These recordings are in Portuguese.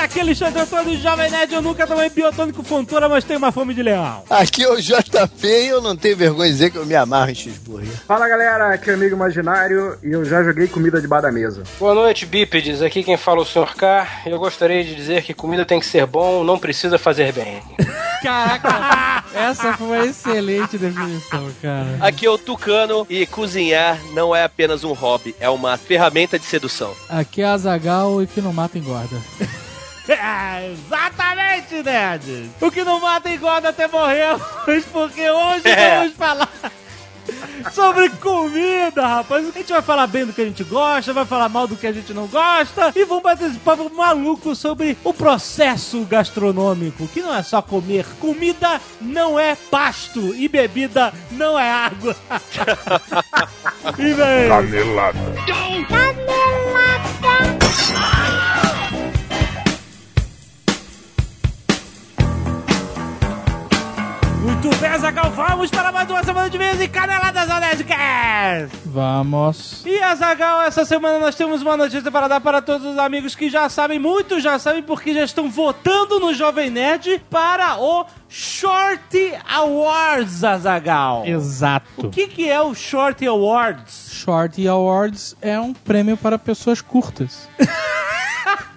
Aqui é Alexandre Antônio, Jovem Nerd. Eu nunca tomei biotônico fontura, mas tenho uma fome de leão. Aqui é o JP e eu não tenho vergonha de dizer que eu me amarro em cheeseburger. Fala galera, aqui é o Amigo Imaginário e eu já joguei comida debaixo da mesa. Boa noite, bípedes. Aqui quem fala é o Sr. K. Eu gostaria de dizer que comida tem que ser bom, não precisa fazer bem. Caraca, essa foi uma excelente definição, cara. Aqui é o Tucano e cozinhar não é apenas um hobby, é uma ferramenta de sedução. Aqui é a Zagal e que não mata engorda. É, exatamente, Nerd! O que não mata engorda até morremos, porque hoje É. vamos falar sobre comida, rapaz. A gente vai falar bem do que a gente gosta, vai falar mal do que a gente não gosta e vamos bater esse papo maluco sobre o processo gastronômico, que não é só comer. Comida não é pasto e bebida não é água. e vem. Canelada. Muito bem, Azagal, vamos para mais uma semana de vez e caneladas ao Nerdcast! Vamos. E Azagal, essa semana nós temos uma notícia para dar para todos os amigos que já sabem, muitos já sabem, porque já estão votando no Jovem Nerd para o Short Awards, Azagal. Exato. O que, que é o Short Awards? Short Awards é um prêmio para pessoas curtas.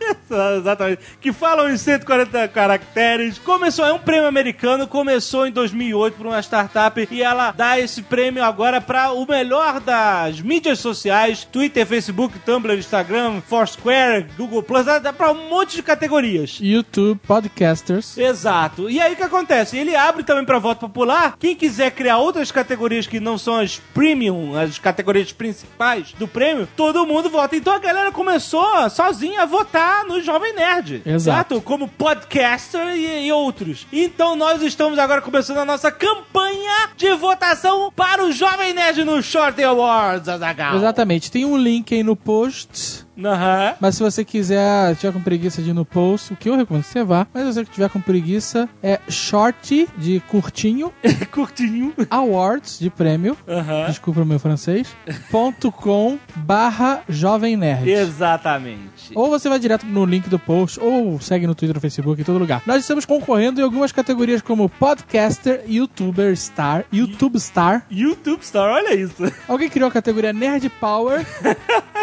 Exatamente. Que falam em 140 caracteres. Começou, é um prêmio americano, começou em 2008 por uma startup e ela dá esse prêmio agora para o melhor das mídias sociais: Twitter, Facebook, Tumblr, Instagram, Foursquare, Google Plus, dá, dá para um monte de categorias. YouTube, podcasters. Exato. E aí o que acontece? Ele abre também para voto popular. Quem quiser criar outras categorias que não são as premium, as categorias principais do prêmio, todo mundo vota. Então a galera começou sozinha a votar no Jovem Nerd. Exato. Certo? Como podcaster e, e outros. Então nós estamos agora começando a nossa campanha de votação para o Jovem Nerd no Short Awards, Azaghal. Exatamente. Tem um link aí no post. Aham. Mas se você quiser, tiver com preguiça de ir no post, o que eu recomendo que você vá. Mas se você tiver com preguiça, é short de curtinho, Curtinho. awards de prêmio. Aham. Desculpa o meu francês. ponto com barra jovem nerd. Exatamente. Ou você vai direto no link do post, ou segue no Twitter, no Facebook, em todo lugar. Nós estamos concorrendo em algumas categorias como podcaster, youtuber star, YouTube star. YouTube Star, olha isso. Alguém criou a categoria Nerd Power.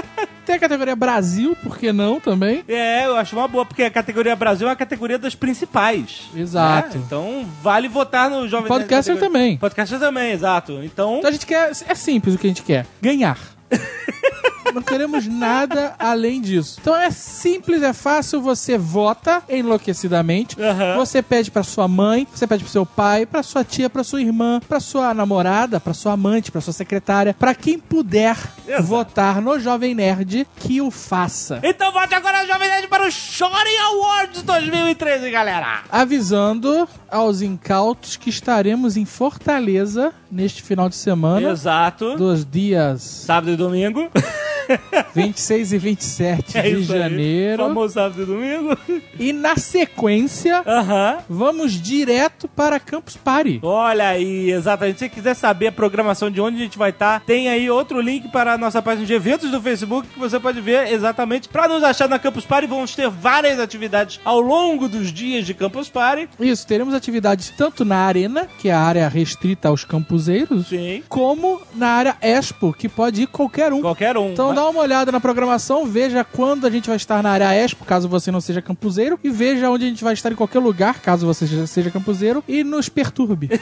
Tem a categoria Brasil, por que não também? É, eu acho uma boa, porque a categoria Brasil é a categoria das principais. Exato. né? Então vale votar no Jovem Podcaster também. Podcaster também, exato. Então, Então a gente quer. É simples o que a gente quer: ganhar. Não queremos nada além disso. Então é simples, é fácil. Você vota enlouquecidamente. Aham. Você pede pra sua mãe, você pede pro seu pai, pra sua tia, pra sua irmã, pra sua namorada, pra sua amante, pra sua secretária, pra quem puder Exato. votar no Jovem Nerd, que o faça. então vote agora Jovem Nerd para o Shorty Awards 2013, galera. Avisando aos incautos que estaremos em Fortaleza neste final de semana Exato. dos dias Sábado e domingo. 26 e 27 É de isso aí. janeiro. Famoso sábado e domingo. E na sequência, Aham. vamos direto para Campus Party. Olha aí, exatamente. Se você quiser saber a programação de onde a gente vai estar, tem aí outro link para a nossa página de eventos do Facebook que você pode ver exatamente. Para nos achar na Campus Party, vamos ter várias atividades ao longo dos dias de Campus Party. Isso, teremos atividades tanto na arena, que é a área restrita aos campuseiros, Sim. como na área Expo, que pode ir qualquer um. Qualquer um. Então dá uma olhada na programação, veja quando a gente vai estar na área Expo, caso você não seja campuseiro, e veja onde a gente vai estar em qualquer lugar, caso você seja- campuseiro, e nos perturbe.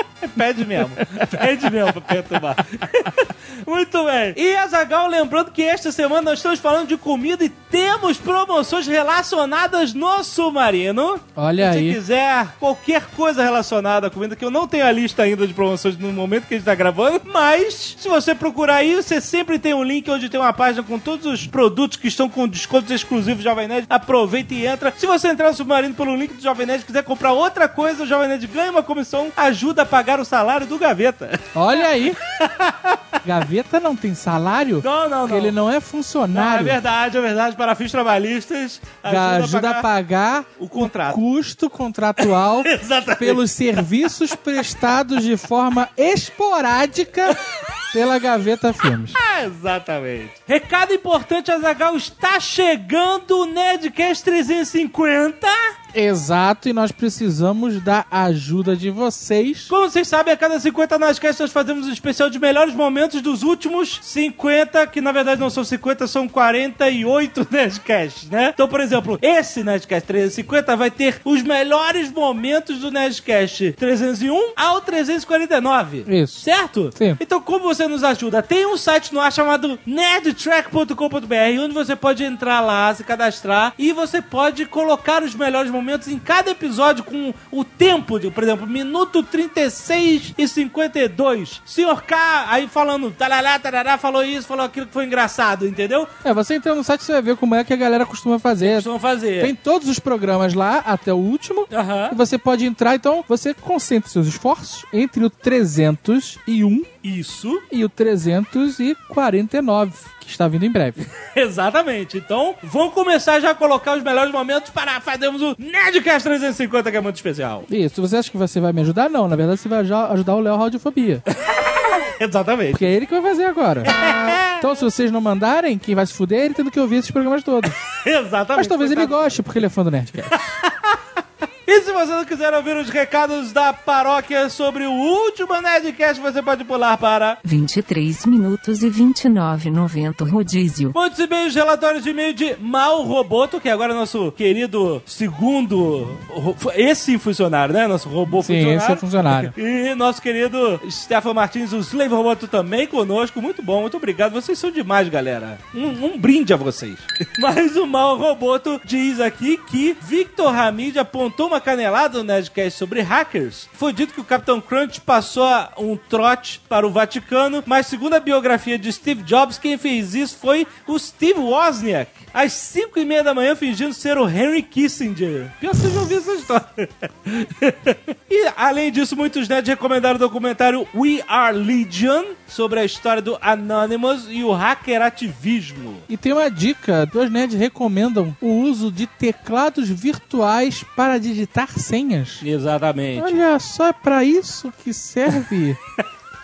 Pede mesmo. Pede mesmo pra perturbar. Muito bem. E Azagal, lembrando que esta semana nós estamos falando de comida e temos promoções relacionadas no Submarino. Olha Se aí. quiser qualquer coisa relacionada à comida, que eu não tenho a lista ainda de promoções no momento que a gente tá gravando, mas se você procurar aí, você sempre tem um link onde tem uma página com todos os produtos que estão com descontos exclusivos do Jovem Nerd. Aproveita e entra. Se você entrar no Submarino pelo link do Jovem Nerd e quiser comprar outra coisa, o Jovem Nerd ganha uma comissão, ajuda pagar o salário do Gaveta. Olha aí. Gaveta não tem salário, Não, não, não. ele não é Não, é funcionário. verdade, é verdade. Para fins trabalhistas, Ajuda, ajuda a pagar o contrato. custo contratual pelos serviços prestados de forma esporádica pela Gaveta Filmes. Ah, Exatamente. Recado importante, Azagal, está chegando o Nerdcast 350. Exato, e nós precisamos da ajuda de vocês. Como vocês sabem, a cada 50 Nerdcasts nós fazemos um especial de melhores momentos dos últimos 50, que na verdade não são 50, são 48 Nerdcasts, né? Então, por exemplo, esse Nerdcast 350 vai ter os melhores momentos do Nerdcast 301 ao 349. Isso. Certo? Sim. Então, como você nos ajuda? Tem um site no ar chamado nerdtrack.com.br, onde você pode entrar lá, se cadastrar, e você pode colocar os melhores momentos em cada episódio com o tempo, de, por exemplo, minuto 36 e 52. Senhor K, aí falando, tarará, tarará, falou isso, falou aquilo que foi engraçado, entendeu? É, você entra no site você vai ver como é que a galera costuma fazer. Costumam fazer. Tem todos os programas lá, até o último. Aham. E você pode entrar, então você concentra seus esforços entre o 301 Isso. e o 349, que está vindo em breve. Exatamente. Então, vamos começar já a colocar os melhores momentos para fazermos o Nerdcast 350, que é muito especial. Isso, você acha que você vai me ajudar? Não, na verdade você vai aj- ajudar o Léo Radiofobia. Exatamente. Porque é ele que vai fazer agora. Então, se vocês não mandarem, quem vai se fuder é ele tendo que ouvir esses programas todos. Exatamente. Mas talvez ele goste, porque ele é fã do Nerdcast. E se você não quiser ouvir os recados da paróquia sobre o último Nerdcast, você pode pular para 23 minutos e 29,90 rodízio. muitos e-mails, relatórios de e-mail de Mal Roboto, que agora é nosso querido segundo. Esse sim funcionário, né? Nosso robô Sim, funcionário. esse é funcionário. E nosso querido Stefan Martins, o Slave Roboto, também conosco. Muito bom, muito obrigado. Vocês são demais, galera. Um, um brinde a vocês. Mas o Mal Roboto diz aqui que Victor Hamid apontou uma canelada no Nerdcast sobre hackers. Foi dito que o Capitão Crunch passou um trote para o Vaticano, mas segundo a biografia de Steve Jobs, quem fez isso foi o Steve Wozniak. Às 5 e meia da manhã, fingindo ser o Henry Kissinger. Pior que vocês já ouviram essa história. e, além disso, muitos nerds recomendaram o documentário We Are Legion, sobre a história do Anonymous e o hackerativismo. E tem uma dica: dois nerds recomendam o uso de teclados virtuais para digitar senhas. Exatamente. Olha só, é pra isso que serve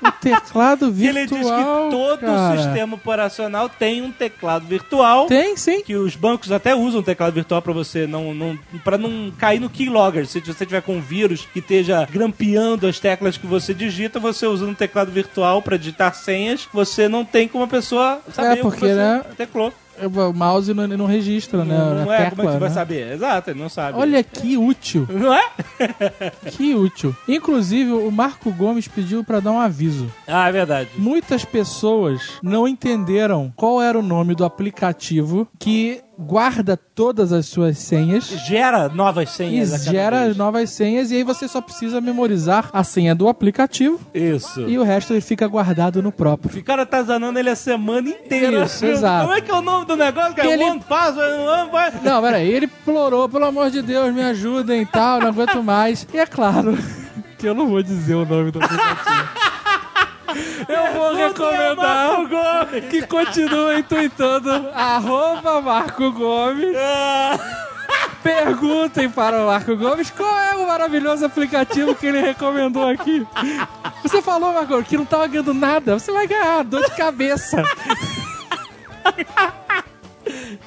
o teclado E ele virtual. diz que todo cara. o sistema operacional tem um teclado virtual. Tem, sim. Que os bancos até usam teclado virtual pra você não, não para não cair no keylogger. Se você tiver com um vírus que esteja grampeando as teclas que você digita, você usando um teclado virtual pra digitar senhas, você não tem como a pessoa saber É, porque, o que você né, teclou. O mouse não, não registra, né? não é, tecla, como é que você vai né? saber? Exato, ele não sabe. Olha que útil, Não é? que útil. Inclusive, o Marco Gomes pediu pra dar um aviso. Ah, é verdade. Muitas pessoas não entenderam qual era o nome do aplicativo que guarda todas as suas senhas Gera novas e senhas. cada gera vez. novas senhas e aí você só precisa memorizar a senha do aplicativo Isso. e o resto ele fica guardado no próprio. Ficaram atazanando ele a semana inteira. Isso, exato. Como é que é o nome do negócio? Que é Ele- One Password, One Password. Não, peraí, ele implorou, pelo amor de Deus, me ajudem e tal, não aguento mais. E é claro que eu não vou dizer o nome do aplicativo. Eu vou recomendar que continuem tweetando arroba Marco Gomes. Ah, Perguntem para o Marco Gomes qual é o maravilhoso aplicativo que ele recomendou aqui. Você falou, Marco, que não tava ganhando nada. Você vai ganhar dor de cabeça.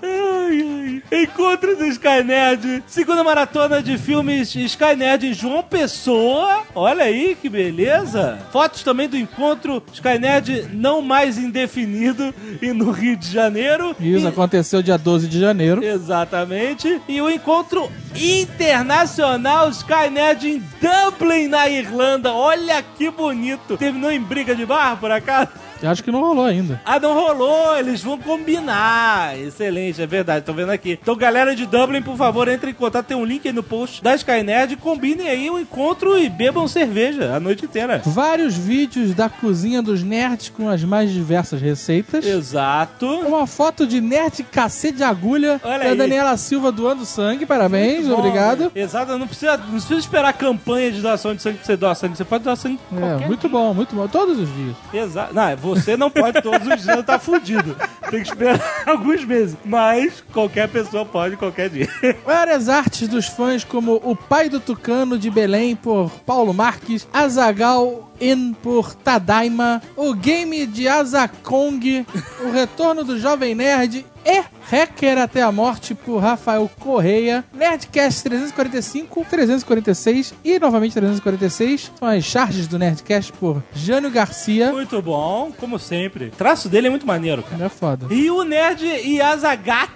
ai, ai. Encontro do Skynet. Segunda maratona de filmes Skynet em João Pessoa. Olha aí que beleza. Fotos também do encontro Skynet não mais indefinido e no Rio de Janeiro. Isso E- aconteceu dia 12 de janeiro. Exatamente. E o encontro internacional Skynet em Dublin, na Irlanda. Olha que bonito. Terminou em briga de bar, por acaso? Eu acho que não rolou ainda. Ah, não rolou, eles vão combinar. Excelente, é verdade, tô vendo aqui. Então, galera de Dublin, por favor, entre em contato. Tem um link aí no post da Skynet. Combinem aí o encontro e bebam cerveja a noite inteira. Vários vídeos da cozinha dos nerds com as mais diversas receitas. Exato. Uma foto de nerd cacete de agulha Olha da aí. Daniela Silva doando sangue. Parabéns, Bom, obrigado. Exato, não precisa, não precisa esperar campanha de doação de sangue pra você doar sangue. Você pode doar sangue É, muito bom, muito bom. Todos os dias. Exato. Não, você não pode todos os dias estar fudido. Tem que esperar alguns meses. Mas qualquer pessoa pode qualquer dia. Várias artes dos fãs, como O Pai do Tucano de Belém, por Paulo Marques, Azagal In por Tadaima, o game de Azakong, o retorno do Jovem Nerd e Hacker até a Morte por Rafael Correia, Nerdcast 345, 346 e novamente 346. São as charges do Nerdcast por Jânio Garcia. Muito bom, como sempre. O traço dele é muito maneiro, cara. É foda. E o Nerd Yazagat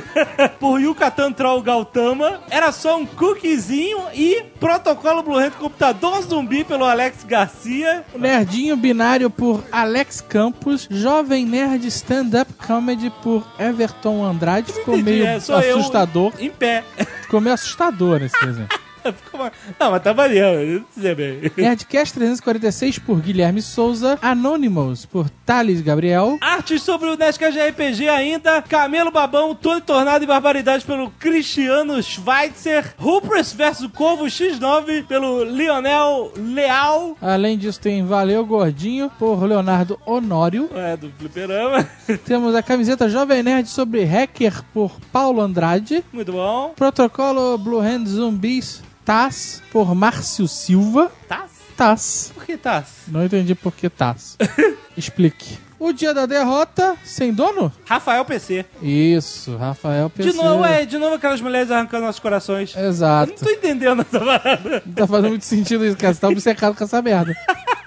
por Yucatan Troll Gautama era só um cookiezinho e protocolo Blue Hand Computador Zumbi pelo Alex Garcia. O Nerdinho Binário por Alex Campos, Jovem Nerd Stand-Up Comedy por Everton Andrade. Ficou meio é, assustador. Em pé. Ficou meio assustador nesse desenho. Não, mas tá dizer bem. Nerdcast 346 por Guilherme Souza, Anonymous por Thales Gabriel, Artes sobre o Nerdcast RPG ainda, Camelo Babão, Tony Tornado e Barbaridade pelo Cristiano Schweitzer, Rupress vs Corvo X9 pelo Lionel Leal, Além disso, tem Valeu Gordinho por Leonardo Honório. é, do Fliperama, Temos a camiseta Jovem Nerd sobre Hacker por Paulo Andrade. muito bom. Protocolo Blue Hand Zumbis TAS por Márcio Silva. Taz? TAS. Por que Taz? Não entendi por que TAS. Explique. O dia da derrota, sem dono? Rafael PC. Isso, Rafael PC. De novo, é, de novo aquelas mulheres arrancando nossos corações. Eu não Exato. tô entendendo essa parada. Não tá fazendo muito sentido isso, cara. Você tá obcecado com essa merda.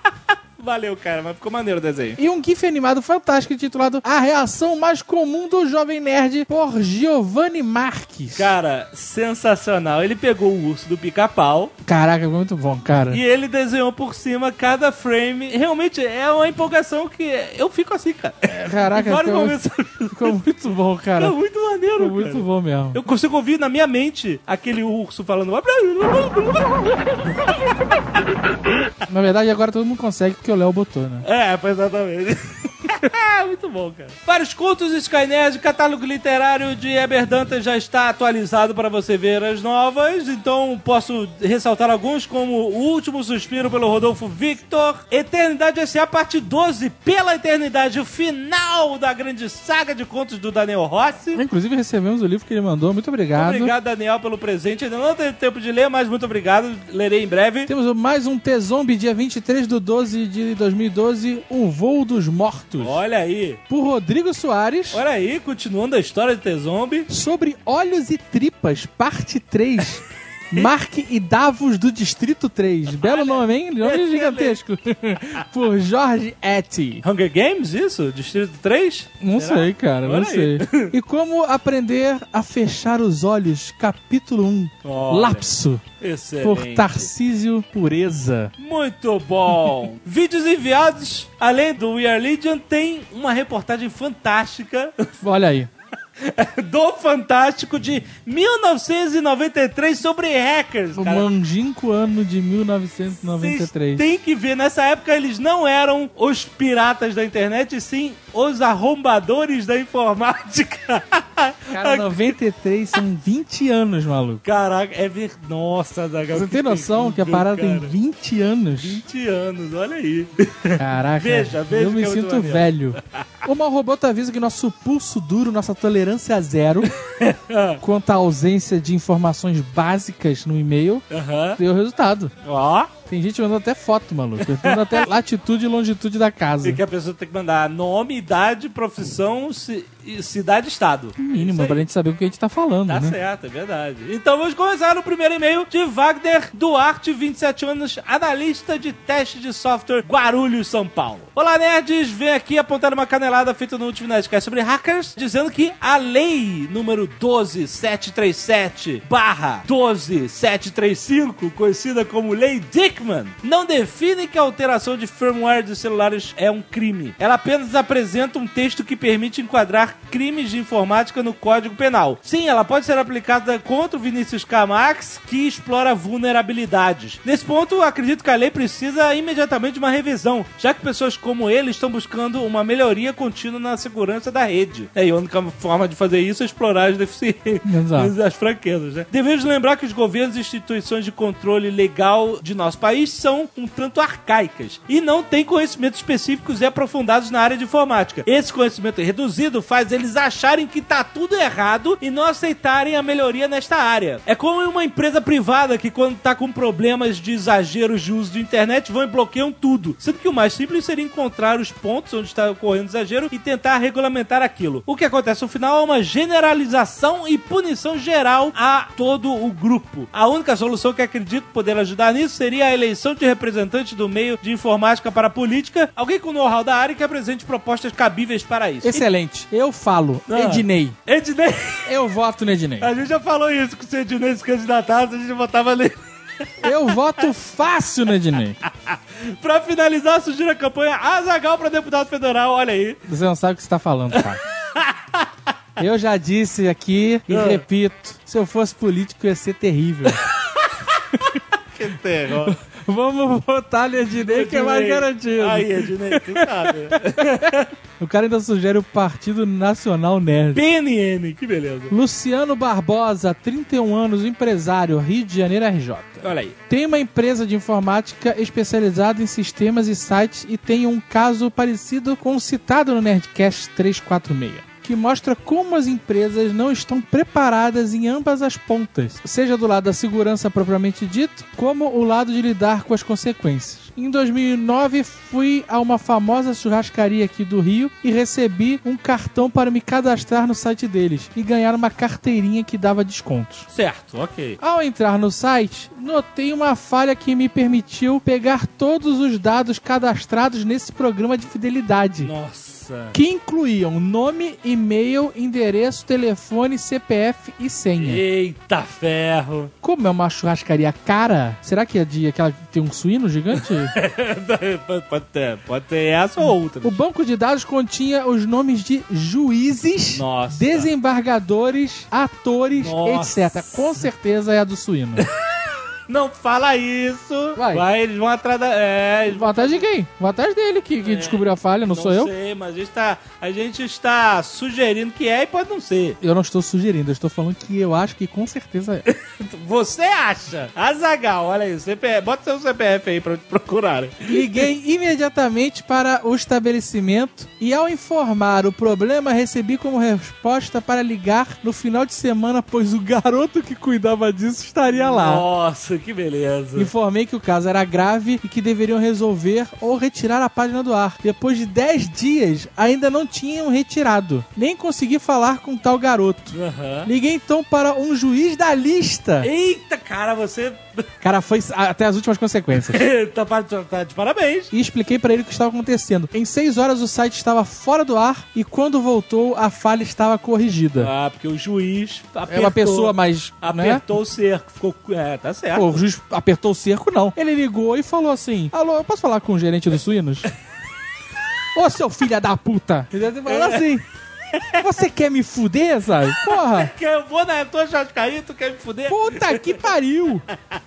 Valeu, cara, mas ficou maneiro o desenho. E um GIF animado fantástico intitulado A Reação Mais Comum do Jovem Nerd por Giovanni Marques. Cara, sensacional. Ele pegou o urso do pica-pau Caraca, muito bom, cara. e ele desenhou por cima cada frame. Realmente é uma empolgação que eu fico assim, cara. Caraca, Em vários ficou, momentos. ficou muito bom, cara. É muito maneiro, Ficou cara. muito bom mesmo. Eu consigo ouvir na minha mente aquele urso falando. Na verdade, agora todo mundo consegue porque o Léo botou, né? É, exatamente. Muito bom, cara. Vários contos Skynerd, catálogo literário de Eber Dantas já está atualizado para você ver as novas. Então posso ressaltar alguns, como O Último Suspiro pelo Rodolfo Victor, Eternidade S.A. Parte 12, Pela Eternidade, o final da grande saga de contos do Daniel Rossi. Inclusive, recebemos o livro que ele mandou. Muito obrigado. Obrigado, Daniel, pelo presente. Ainda não teve tempo de ler, mas muito obrigado. Lerei em breve. Temos mais um T-Zombie, dia 23 de 12 de 2012, O Voo dos Mortos. Olha aí. Por Rodrigo Soares. Olha aí, continuando a história de T-Zombie. Sobre Olhos e Tripas, parte 3. Mark e Davos do Distrito 3. Belo nome, hein? Nome gigantesco. Por Jorge Etty. Hunger Games, isso? Distrito 3? Não Será? sei, cara, não Olha sei. aí. E como aprender a fechar os olhos, capítulo 1. Olha. Lapso. Excelente. Por Tarcísio Pureza. Muito bom. Vídeos enviados, além do We Are Legion, tem uma reportagem fantástica Olha aí. do Fantástico de 1993 sobre hackers, O cara. longínquo ano de Vocês 1993. têm que ver, nessa época eles não eram os piratas da internet, sim os arrombadores da informática. Cara, 93 são 20 anos, maluco. Caraca, é ver... Nossa, Zagal. Você tem noção que a parada tem cara. 20 anos? 20 anos, olha aí. Caraca, Veja, veja eu me é sinto velho. O Mal Roboto avisa que nosso pulso duro, nossa tolerância a zero quanto à ausência de informações básicas no e-mail Aham. deu resultado. Ó, Tem gente mandando até foto, maluco. Mandando até latitude e longitude da casa. e que a pessoa tem que mandar nome, idade, profissão, ci- cidade estado. Mínimo, pra gente saber o que a gente tá falando, Tá né? certo, é verdade. Então vamos começar no primeiro e-mail de Wagner Duarte, 27 anos, analista de teste de software Guarulhos, São Paulo. Olá, nerds! Vem aqui apontar uma canelada feita no último Nerdcast sobre hackers, dizendo que a lei número 12737 barra 12735, conhecida como Lei Não define que a alteração de firmware de celulares é um crime. Ela apenas apresenta um texto que permite enquadrar crimes de informática no Código Penal. Sim, ela pode ser aplicada contra o Vinícius Camax, que explora vulnerabilidades. Nesse ponto, acredito que a lei precisa imediatamente de uma revisão, já que pessoas como ele estão buscando uma melhoria contínua na segurança da rede. É, e a única forma de fazer isso é explorar as deficiências, Exato. as fraquezas, né? Devemos lembrar que os governos e instituições de controle legal de nosso país país são um tanto arcaicas e não têm conhecimentos específicos e aprofundados na área de informática. Esse conhecimento reduzido faz eles acharem que tá tudo errado e não aceitarem a melhoria nesta área. É como uma empresa privada que quando tá com problemas de exageros de uso de internet vão e bloqueiam tudo. Sendo que o mais simples seria encontrar os pontos onde está ocorrendo exagero e tentar regulamentar aquilo. O que acontece no final é uma generalização e punição geral a todo o grupo. A única solução que acredito poder ajudar nisso seria a eleição de representantes do meio de informática para a política, alguém com know-how da área que apresente propostas cabíveis para isso. Excelente. Eu falo, Ah. Ednei. Ednei, Eu voto no Ednei. a gente já falou isso, que se o Ednei se candidatasse, a gente votava nele. Eu voto fácil no Ednei. Pra finalizar, sugiro a campanha Azagal para deputado federal, olha aí. Você não sabe o que você tá falando, cara. Eu já disse aqui e Ah. repito: se eu fosse político ia ser terrível. Vamos votar no Ednei que é mais garantido. Aí, Ednei, tu sabe. O cara ainda sugere o Partido Nacional Nerd. PNN, que beleza. Luciano Barbosa, 31 anos, empresário, Rio de Janeiro, RJ. Olha aí. Tem uma empresa de informática especializada em sistemas e sites e tem um caso parecido com o citado no Nerdcast 346. Que mostra como as empresas não estão preparadas em ambas as pontas, seja do lado da segurança propriamente dito, como o lado de lidar com as consequências. Em 2009, fui a uma famosa churrascaria aqui do Rio e recebi um cartão para me cadastrar no site deles e ganhar uma carteirinha que dava descontos. Certo, ok. Ao entrar no site, notei uma falha que me permitiu pegar todos os dados cadastrados nesse programa de fidelidade. Nossa. Que incluíam nome, e-mail, endereço, telefone, CPF e senha. Eita ferro. Como é uma churrascaria cara, será que é de aquela que tem um suíno gigante? pode, pode ter, pode ter essa ou outra. o banco de dados continha os nomes de juízes, Nossa. desembargadores, atores, Nossa. etc. Com certeza é a do suíno. Não fala isso. Vai. eles vão atrás da. É, eles Vão atrás de quem? Vão atrás dele que, que descobriu a falha, não, sou eu? sei, mas a gente, tá, a gente está sugerindo que é e pode não ser. Eu não estou sugerindo, eu estou falando que eu acho que com certeza é. Você acha? Azagal, olha aí, CPF, bota seu CPF aí pra procurar. Liguei imediatamente para o estabelecimento e, ao informar o problema, recebi como resposta para ligar no final de semana, pois o garoto que cuidava disso estaria lá. Nossa, que beleza. Informei que o caso era grave e que deveriam resolver ou retirar a página do ar. Depois de 10 dias, ainda não tinham retirado. Nem consegui falar com tal garoto. Aham. Liguei então para um juiz da lista. Eita, cara, você Cara, foi até as últimas consequências. tá, pa- tá de parabéns. e expliquei pra ele o que estava acontecendo. Em seis horas o site estava fora do ar e quando voltou a falha estava corrigida. Ah, porque o juiz apertou, É uma pessoa mais, né? apertou o cerco, ficou, é, tá certo. Pô, o juiz apertou o cerco, não. Ele ligou e falou assim: Alô, eu posso falar com o gerente dos suínos? Ô, seu filho da puta! Ele deve ter falado assim. Você quer me fuder, sabe? Porra! Eu vou na tua churrascaria, tu quer me fuder? Puta que pariu!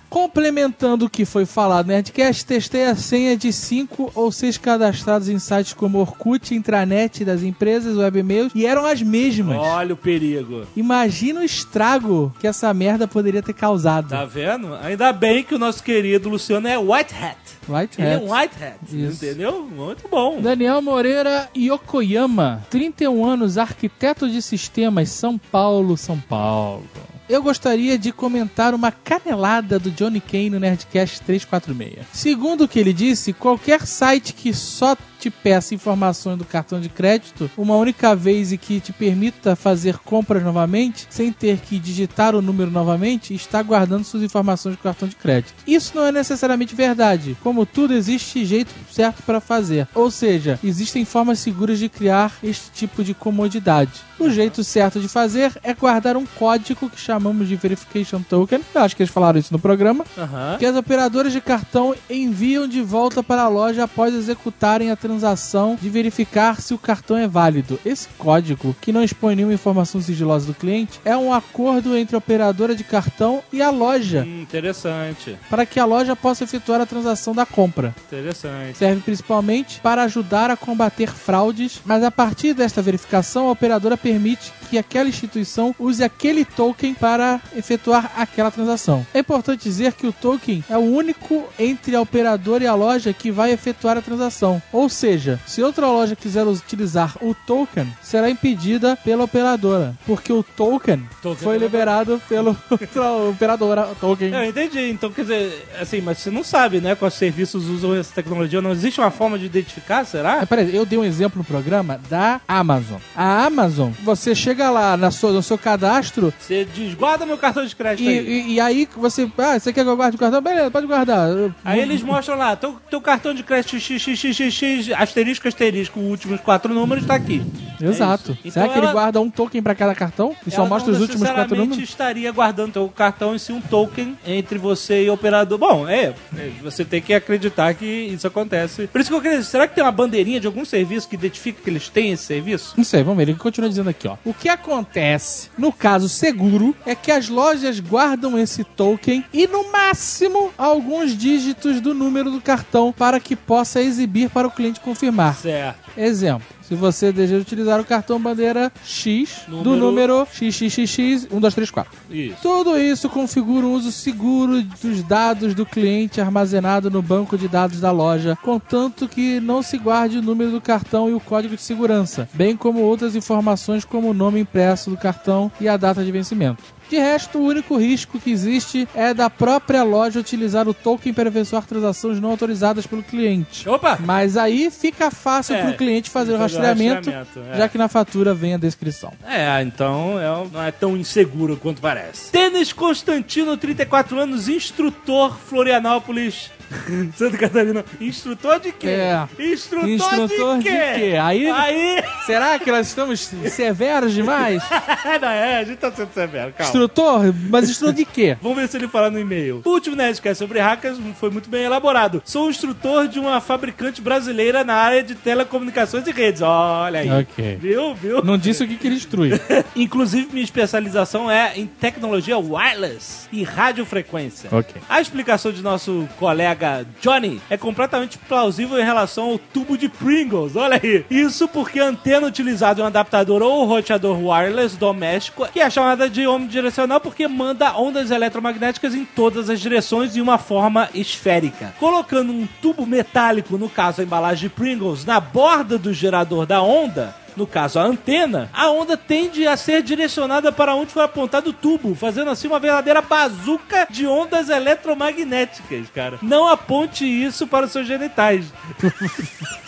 Complementando o que foi falado no Nerdcast, testei a senha de 5 ou 6 cadastrados em sites como Orkut, intranet das empresas, webmails, e eram as mesmas. Olha o perigo. Imagina o estrago que essa merda poderia ter causado. Tá vendo? Ainda bem que o nosso querido Luciano é white hat. White Ele é um white hat, Isso. entendeu? Muito bom. Daniel Moreira Yokoyama, 31 anos, arquiteto de sistemas, São Paulo, São Paulo. Eu gostaria de comentar uma canelada do Johnny Kane no Nerdcast 346. Segundo o que ele disse, qualquer site que só te peça informações do cartão de crédito uma única vez e que te permita fazer compras novamente, sem ter que digitar o número novamente, está guardando suas informações do cartão de crédito. Isso não é necessariamente verdade. Como tudo, existe jeito certo para fazer. Ou seja, existem formas seguras de criar este tipo de comodidade. O jeito certo de fazer é guardar um código que chamamos de Verification Token. Eu acho que eles falaram isso no programa Aham. que as operadoras de cartão enviam de volta para a loja após executarem a transação transação de verificar se o cartão é válido. Esse código, que não expõe nenhuma informação sigilosa do cliente, é um acordo entre a operadora de cartão e a loja, Hum, interessante, para que a loja possa efetuar a transação da compra. interessante. Serve principalmente para ajudar a combater fraudes, mas a partir desta verificação, a operadora permite que aquela instituição use aquele token para efetuar aquela transação. É importante dizer que o token é o único entre a operadora e a loja que vai efetuar a transação. Ou seja, se outra loja quiser utilizar o token, será impedida pela operadora, porque o token, Token foi pela- liberado pela operadora. Token. Eu entendi. Então, quer dizer, assim, mas você não sabe, né, quais serviços usam essa tecnologia. Não existe uma forma de identificar, será? Ah, peraí, eu dei um exemplo no programa da Amazon. A Amazon, você chega lá na sua, no seu cadastro Você diz, guarda meu cartão de crédito e, aí. e- e aí você. Ah, você quer que eu guarde o cartão? Beleza, pode guardar. Aí eles mostram lá, teu, teu cartão de crédito XXXX, asterisco, asterisco, os últimos quatro números tá aqui. Exato. É. Será Então que ele ela- guarda um token pra cada cartão? E só mostra os últimos quatro números? estaria guardando teu cartão em si um token entre você e o operador. Bom, é, é, você tem que acreditar que isso acontece. Por isso que eu queria dizer, será que tem uma bandeirinha de algum serviço que identifica que eles têm esse serviço? Não sei, vamos ver. Ele continua dizendo aqui, ó. O que acontece, no caso seguro, é que as lojas guardam esse token e, no máximo, alguns dígitos do número do cartão para que possa exibir para o cliente confirmar. Certo. Exemplo. Se você deseja utilizar o cartão bandeira X do Número- número XXXX 1234. Isso. Tudo isso configura o uso seguro dos dados do cliente armazenado no banco de dados da loja, contanto que não se guarde o número do cartão e o código de segurança, bem como outras informações como o nome impresso do cartão e a data de vencimento. De resto, o único risco que existe é da própria loja utilizar o token para efetuar transações não autorizadas pelo cliente. Opa! Mas aí fica fácil É, para o cliente fazer o rastreamento, rastreamento, é. já que na fatura vem a descrição. É, então é- não é tão inseguro quanto parece. Tênis Constantino, 34 anos, instrutor Florianópolis. Santa Catarina. Instrutor de quê? É. Instrutor, Instrutor de de quê? quê? Aí- Aí. Será que nós estamos severos demais? não, é, a gente tá sendo severo, calma. Instrutor? Mas instrutor de quê? Vamos ver se ele fala no e-mail. O último Nerdcast sobre hackers foi muito bem elaborado. Sou instrutor de uma fabricante brasileira na área de telecomunicações e redes. Olha aí. Ok. Viu, viu? Não disse o que, que ele instrui. Inclusive, minha especialização é em tecnologia wireless e radiofrequência. Ok. A explicação de nosso colega Johnny é completamente plausível em relação ao tubo de Pringles. Olha aí. Isso porque a antena utilizada em um adaptador ou roteador wireless doméstico, que é chamada de omnidirecional porque manda ondas eletromagnéticas em todas as direções em uma forma esférica. Colocando um tubo metálico, no caso a embalagem de Pringles, na borda do gerador da onda, no caso a antena, a onda tende a ser direcionada para onde foi apontado o tubo, fazendo assim uma verdadeira bazuca de ondas eletromagnéticas, cara. Não aponte isso para os seus genitais.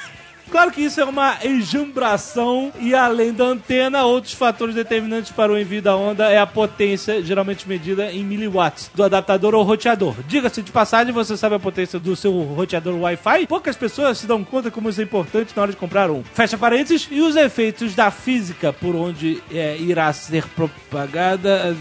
Claro que isso é uma enjambração e além da antena, outros fatores determinantes para o envio da onda é a potência, geralmente medida em miliwatts, do adaptador ou roteador. Diga-se de passagem, você sabe a potência do seu roteador Wi-Fi? Poucas pessoas se dão conta como isso é importante na hora de comprar um. Fecha parênteses, e os efeitos da física por onde é, irá ser propagada.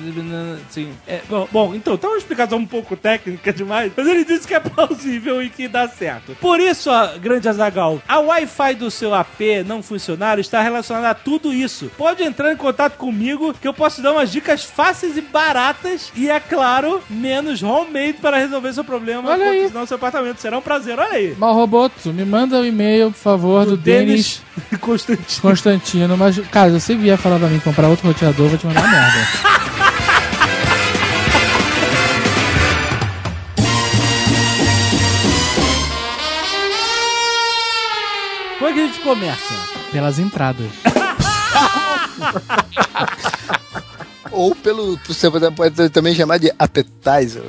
Sim. É, bom, bom, então, tá uma explicação um pouco técnica demais, mas ele disse que é plausível e que dá certo. Por isso, ó, grande Azagal, a Wi-Fi do seu AP não funcionar está relacionada a tudo isso. Pode entrar em contato comigo que eu posso dar umas dicas fáceis e baratas e, é claro, menos homemade para resolver seu problema Olha aí. no seu apartamento. Será um prazer, olha aí. Mal Roboto, me manda o e-mail, por favor, do, Denis Constantino. Constantino. Mas, cara, se você vier falar pra mim comprar outro roteador, eu vou te mandar merda. a gente começa? Pelas entradas. Ou pelo. Você pode também chamar de appetizer.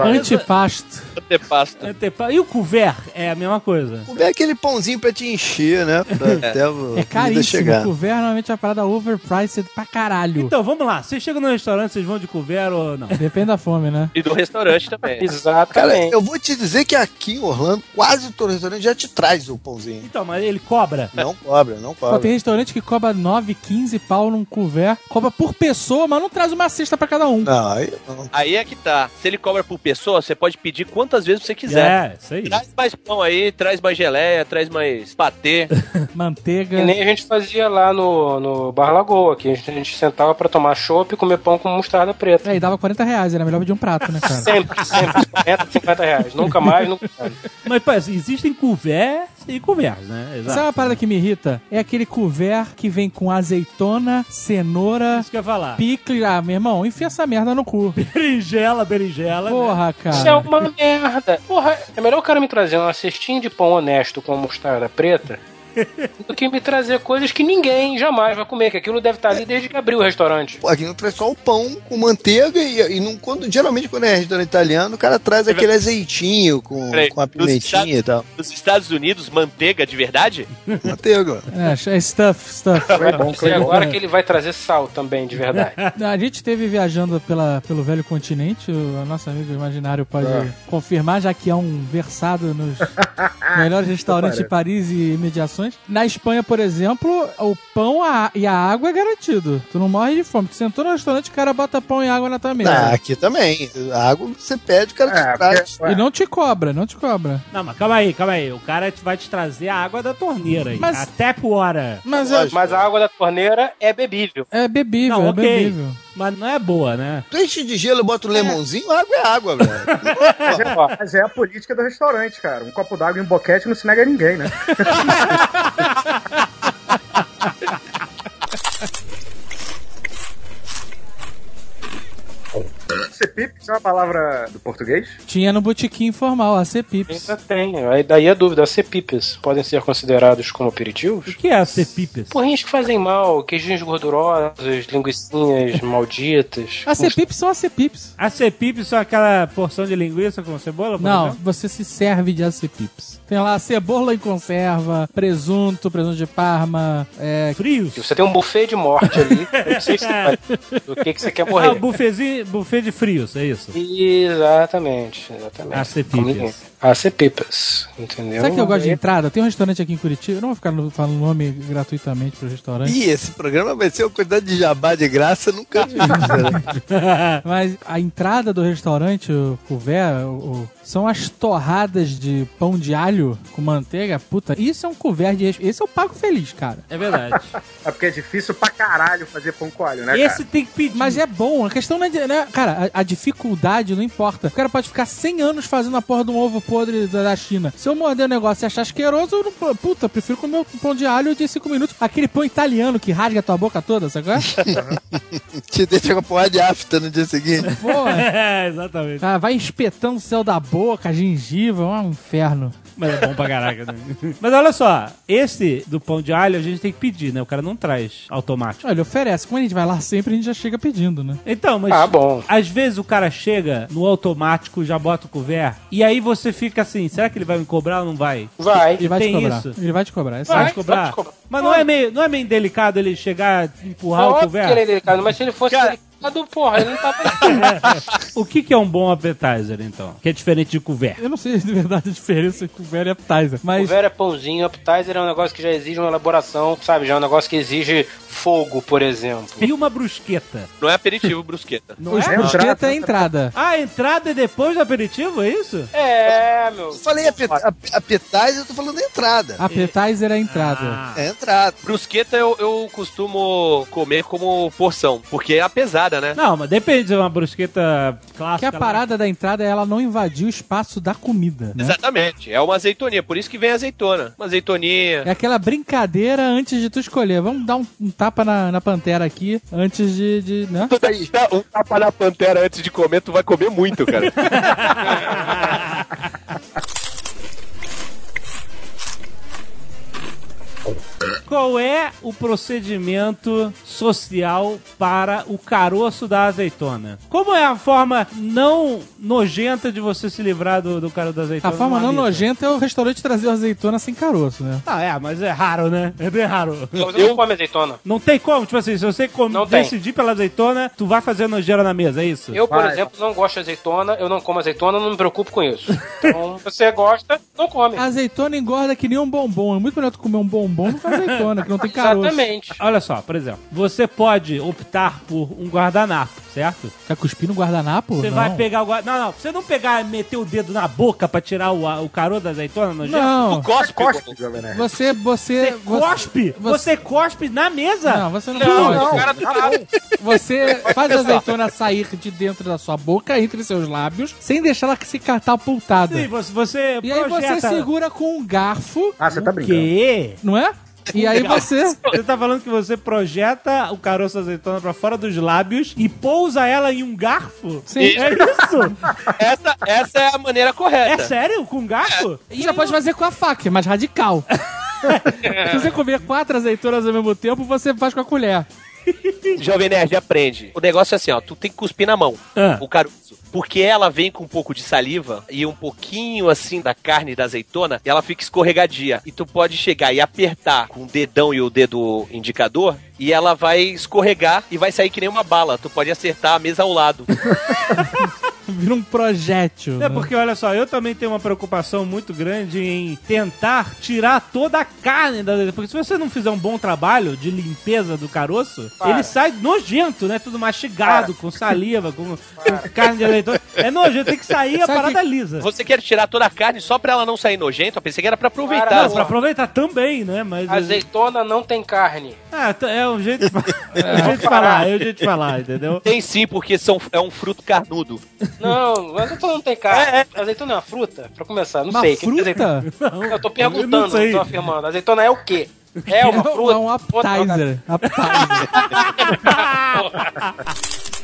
Antipasto. Antepasto. Antepa- E o couvert é a mesma coisa. Comer aquele pãozinho pra te encher, né? Pra até a É caríssimo. chegar. Couvert normalmente é uma parada overpriced pra caralho. Então, vamos lá. Vocês chegam no restaurante, vocês vão de couvert ou não? Depende da fome, né? E do restaurante também. Cara, Exatamente. eu vou te dizer que aqui em Orlando, quase todo restaurante já te traz o pãozinho. Então, mas ele cobra. Não cobra, não Pô, cobra. tem restaurante que cobra 9, 15 pau num couvert. Cobra por pessoa, mas não traz uma cesta pra cada um. Não, aí não. Aí é que tá. Se ele cobra por pessoa, você pode pedir quantas vezes você quiser. É, isso aí. Traz mais pão aí, traz mais geleia, traz mais patê. Manteiga. Que nem a gente fazia lá no, no Bar Lagoa, que a gente, a gente sentava pra tomar chopp e comer pão com mostarda preta. É, e dava 40 reais, era melhor pedir um prato, né, cara? Sempre, sempre. 40, 50 reais. Nunca mais, nunca mais. Mas, pô, existem couvert e couvert, né? Exato. Sabe uma parada que me irrita? É aquele couvert que vem com azeitona, cenoura, Isso que eu ia falar. Picle. Ah, meu irmão, enfia essa merda no cu. Berinjela, berinjela. Porra, Isso é cara. uma merda. Porra, é melhor o cara me trazer uma cestinha de pão honesto com mostarda preta do que me trazer coisas que ninguém jamais vai comer, que aquilo deve estar ali desde que abriu o restaurante. Pô, aqui não traz só o pão com manteiga e, e não, quando, geralmente quando é restaurante italiano, o cara traz aquele azeitinho com, Peraí, com a pimentinha e tal. Nos Estados Unidos, manteiga de verdade? Manteiga. É, é stuff, stuff. Foi bom, E foi bom. agora que ele vai trazer sal também, de verdade. A gente esteve viajando pela, pelo velho continente, o nosso amigo imaginário pode confirmar, já que é um versado nos melhores restaurantes de Paris e imediações. Na Espanha, por exemplo, o pão a- e a água é garantido. Tu não morre de fome. Tu sentou no restaurante, o cara bota pão e água na tua mesa. Ah, aqui também. A água você pede, o cara te É, traz. porque, E não te cobra, não te cobra. Não, mas calma aí, calma aí. O cara vai te trazer a água da torneira aí. Mas- A tap water. Mas é. Mas a água da torneira é bebível. é bebível, Não, é ok. bebível. Mas não é boa, né? Tu enche de gelo bota um lemãozinho, água é água, velho. Mas é, mas é a política do restaurante, cara. Um copo d'água e um boquete não se nega a ninguém, né? Cepips é uma palavra do português? Tinha no botequim informal, a Cepips. Ainda tem. Aí daí a dúvida, as cepipes podem ser considerados como aperitivos? O que é a cepipes? Porrinhas que fazem mal, queijinhos gordurosos, linguiçinhas malditas. A Cepips são as Cepips. A cepipes são aquela porção de linguiça com cebola? por Não, exemplo? você se serve de Acepips. Tem lá cebola em conserva, presunto, presunto de parma, é, Frios. Você tem um buffet de morte ali. Eu não sei se do que, que você quer Ah, morrer. buffetzinho, buffet de frios, é isso? Exatamente, exatamente. As cepipes. Como- As cepipes, entendeu? Sabe que eu gosto de Aí- entrada? Tem um restaurante aqui em Curitiba. Eu não vou ficar falando nome gratuitamente pro restaurante. Ih, esse programa vai ser uma quantidade de jabá de graça, nunca vi. né? Mas a entrada do restaurante, o couvert, o- o- são as torradas de pão de alho com manteiga. Puta, isso é um couvert de... Esse eu pago feliz, cara. É verdade. É porque é difícil pra caralho fazer pão com alho, né, Esse tem que pedir. Mas é bom, a questão não é de, né, Cara, a, a dificuldade não importa. O cara pode ficar 100 anos fazendo a porra de um ovo podre da, China. Se eu morder o negócio e achar asqueroso, eu não, puta, prefiro comer um pão de alho de 5 minutos. Aquele pão italiano que rasga a tua boca toda, sabe qual é? Te deixa com a porra de afta no dia seguinte. Porra. É, exatamente. Ah, vai espetando o céu da boca, gengiva, é um inferno. Mas é bom pra caraca. Né? Mas olha só, esse do pão de alho a gente tem que pedir, né? O cara não traz automático. Olha, ele oferece. Como a gente vai lá sempre, a gente já chega pedindo, né? Então, mas Ah, bom. às vezes o cara chega no automático, já bota o couvert, e aí você fica assim, será que ele vai me cobrar ou não vai? Vai. Ele vai Tem te cobrar. isso. Ele vai te cobrar. É Vai sério. te cobrar? vai te cobrar. Mas não é, meio, não é meio delicado ele chegar, empurrar o Óbvio que ele é couvert? delicado, mas se ele fosse Cara- delicado, porra, ele não tava. O que, que é um bom appetizer, então? Que é diferente de couvert. Eu não sei de verdade a diferença entre couvert e appetizer. Mas Vera é pãozinho, appetizer é um negócio que já exige uma elaboração, sabe? Já é um negócio que exige fogo, por exemplo. E uma brusqueta. Não é aperitivo, brusqueta. Não o é? brusqueta é a entrada. Ah, a entrada é depois do aperitivo, é isso? É, meu. Eu falei apet- appetizer, eu tô falando da entrada. Appetizer é a entrada. Ah. É entrada. Brusqueta eu, eu costumo comer como porção, porque é a pesada, né? Não, mas depende, é uma brusqueta Que clássica. a parada da entrada é ela não invadir o espaço da comida, né? Exatamente. É uma azeitoninha, por isso que vem a azeitona. Uma azeitoninha. É aquela brincadeira antes de tu escolher. Vamos dar um, um tapa na, na pantera aqui antes de, de né? Um tapa na pantera antes de comer, tu vai comer muito, cara. Qual é o procedimento social para o caroço da azeitona? Como é a forma não nojenta de você se livrar do, do caroço da A azeitona? forma não nojenta é o restaurante trazer azeitona sem caroço, né? Ah, é, mas é raro, né? É bem raro. Você não come azeitona. Não tem como, tipo assim, se você com- Não tem. decidir pela azeitona, tu vai fazer nojeira na mesa, é isso? Eu, por Vai. exemplo, não gosto de azeitona, eu não como azeitona, não me preocupo com isso. Então, se você gosta, não come. A azeitona engorda que nem um bombom. É muito melhor tu comer um bombom do que uma que não tem caroço. Exatamente. Olha só, por exemplo, você pode optar por um guardanapo, certo? Quer cuspir no guardanapo? Você Não. vai pegar o guardanapo. Não, não, você não pegar e meter o dedo na boca pra tirar o, a- o caroço da azeitona no Não. Cospe, Cospe, Jovem Nerd. Você, você... Você cospe? Você... cospe na mesa? Não, você não, Não, pode. o cara lado. Você faz a azeitona sair de dentro da sua boca, entre seus lábios, sem deixar ela se catapultada. Sim, você, você E aí você projeta- segura com um garfo, Ah, você tá O brincando. quê? não é? E aí você... Você tá falando que você projeta o caroço da azeitona pra fora dos lábios e pousa ela em um garfo? Sim. É isso? Essa, essa é a maneira É correta. sério? Com garfo? E você pode fazer com a faca, é mais radical. Se você comer quatro azeitonas ao mesmo tempo, você faz com a colher. Jovem Nerd, aprende. O negócio é assim, ó, tu tem que cuspir na mão, Ah. o caroço. Porque ela vem com um pouco de saliva e um pouquinho, assim, da carne da azeitona, e ela fica escorregadia. E tu pode chegar e apertar com o dedão e o dedo indicador, e ela vai escorregar e vai sair que nem uma bala. Tu pode acertar a mesa ao lado. Vira um projétil. É né? porque, olha só, eu também tenho uma preocupação muito grande em tentar tirar toda a carne da azeitona. Porque se você não fizer um bom trabalho de limpeza do caroço, Para. ele sai nojento, né? Tudo mastigado, com saliva, com carne de azeitona. É nojento, tem que sair a Sabe parada que- lisa. Você quer tirar toda a carne só pra ela não sair nojenta? Eu pensei que era pra aproveitar. Para, Não, pra aproveitar também, né? Mas. Azeitona não tem carne. Ah, é um jeito de, é um jeito de falar, é um jeito de falar, entendeu? Tem sim, porque são, é um fruto carnudo. Não, azeitona não tem carne. Azeitona é uma fruta? Pra começar, não Uma sei. Que fruta? azeitona- Eu tô perguntando, Eu não não, sei. tô afirmando. Azeitona é o quê? É uma fruta? É um appetizer. appetizer.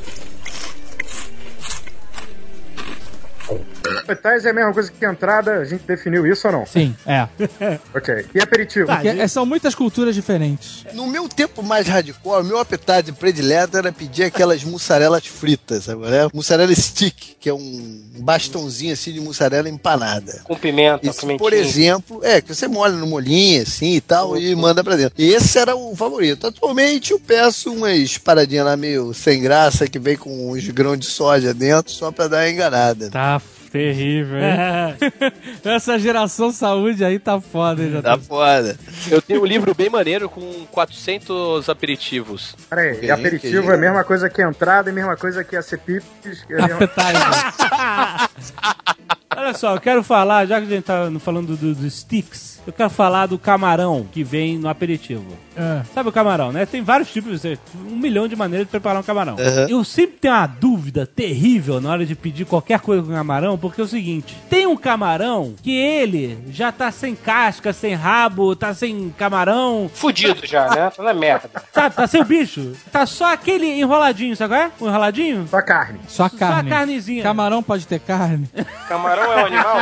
Appetizer é a mesma coisa que entrada, a gente definiu isso ou não? Sim, é. Ok. E aperitivo? Tá. Porque é- são muitas culturas diferentes. No meu tempo mais hardcore, meu appetite predileto era pedir aquelas mussarelas fritas, sabe? né? Mussarela stick, que é um bastãozinho assim de mussarela empanada. Com pimenta, Isso, pimentinha. por exemplo, é, que você molha no molinho assim e tal e manda pra dentro. E esse era o favorito. Atualmente eu peço umas paradinhas lá meio sem graça que vem com uns grãos de soja dentro só pra dar uma enganada. Tá terrível, hein? Essa geração saúde aí tá foda, hein, Tá foda. Eu tenho um livro bem maneiro com 400 aperitivos. Pera aí, Ok, aperitivo é a mesma coisa que entrada, é a mesma coisa que acepipes. É a mesma... Appetizer. Olha só, eu quero falar, já que a gente tá falando do- dos sticks, eu quero falar do camarão que vem no aperitivo. É. Sabe o camarão, né? Tem vários tipos, você- um milhão de maneiras de preparar um camarão. Eu sempre tenho uma dúvida terrível na hora de pedir qualquer coisa com camarão, porque é o seguinte: tem um camarão que ele já tá sem casca, sem rabo, tá sem camarão, Fudido já, né? Tá na merda. sabe? Tá sem o bicho. Tá só aquele enroladinho, sabe qual é? Um enroladinho? Só carne. Só carne. Só a carnezinha. Camarão pode ter carne? Camarão é um animal?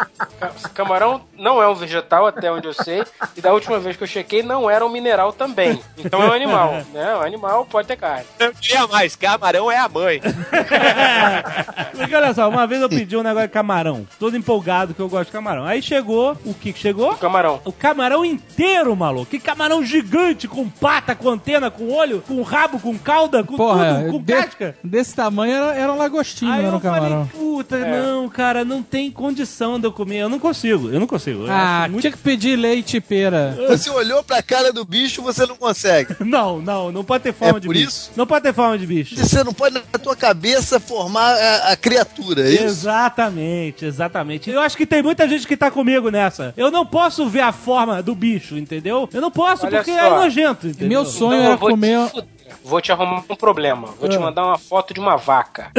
Ca- Camarão não é um vegetal, até onde eu sei. E da última vez que eu chequei, não era um mineral também. Então é um animal, né? Um animal pode ter carne. Eu diria mais, camarão é a mãe. Porque olha só, uma vez eu pedi um negócio de camarão, todo empolgado que eu gosto de camarão. Aí chegou, o que que chegou? Camarão. O camarão inteiro, maluco. Que camarão gigante, com pata, com antena, com olho, com rabo, com cauda, com Porra, tudo, com de- casca. desse tamanho era, era um lagostinho, Aí né, eu no camarão. falei, puta, não, cara, não tem condição de eu comer. Eu não consigo, eu não consigo. Ah, muito- tinha que pedir leite e pera. Você olhou pra cara do bicho, você não consegue. Não, não, não pode ter forma É de por bicho. isso? Não pode ter forma de bicho. Você não pode na tua cabeça formar a, a criatura, é isso? Exatamente, exatamente. Eu acho que tem muita gente que tá comigo nessa. Eu não posso ver a forma do bicho, entendeu? Eu não posso, Olha porque só. é nojento, entendeu? Meu sonho Então, era comer. Vou te arrumar um problema. Vou te Ah. mandar uma foto de uma vaca.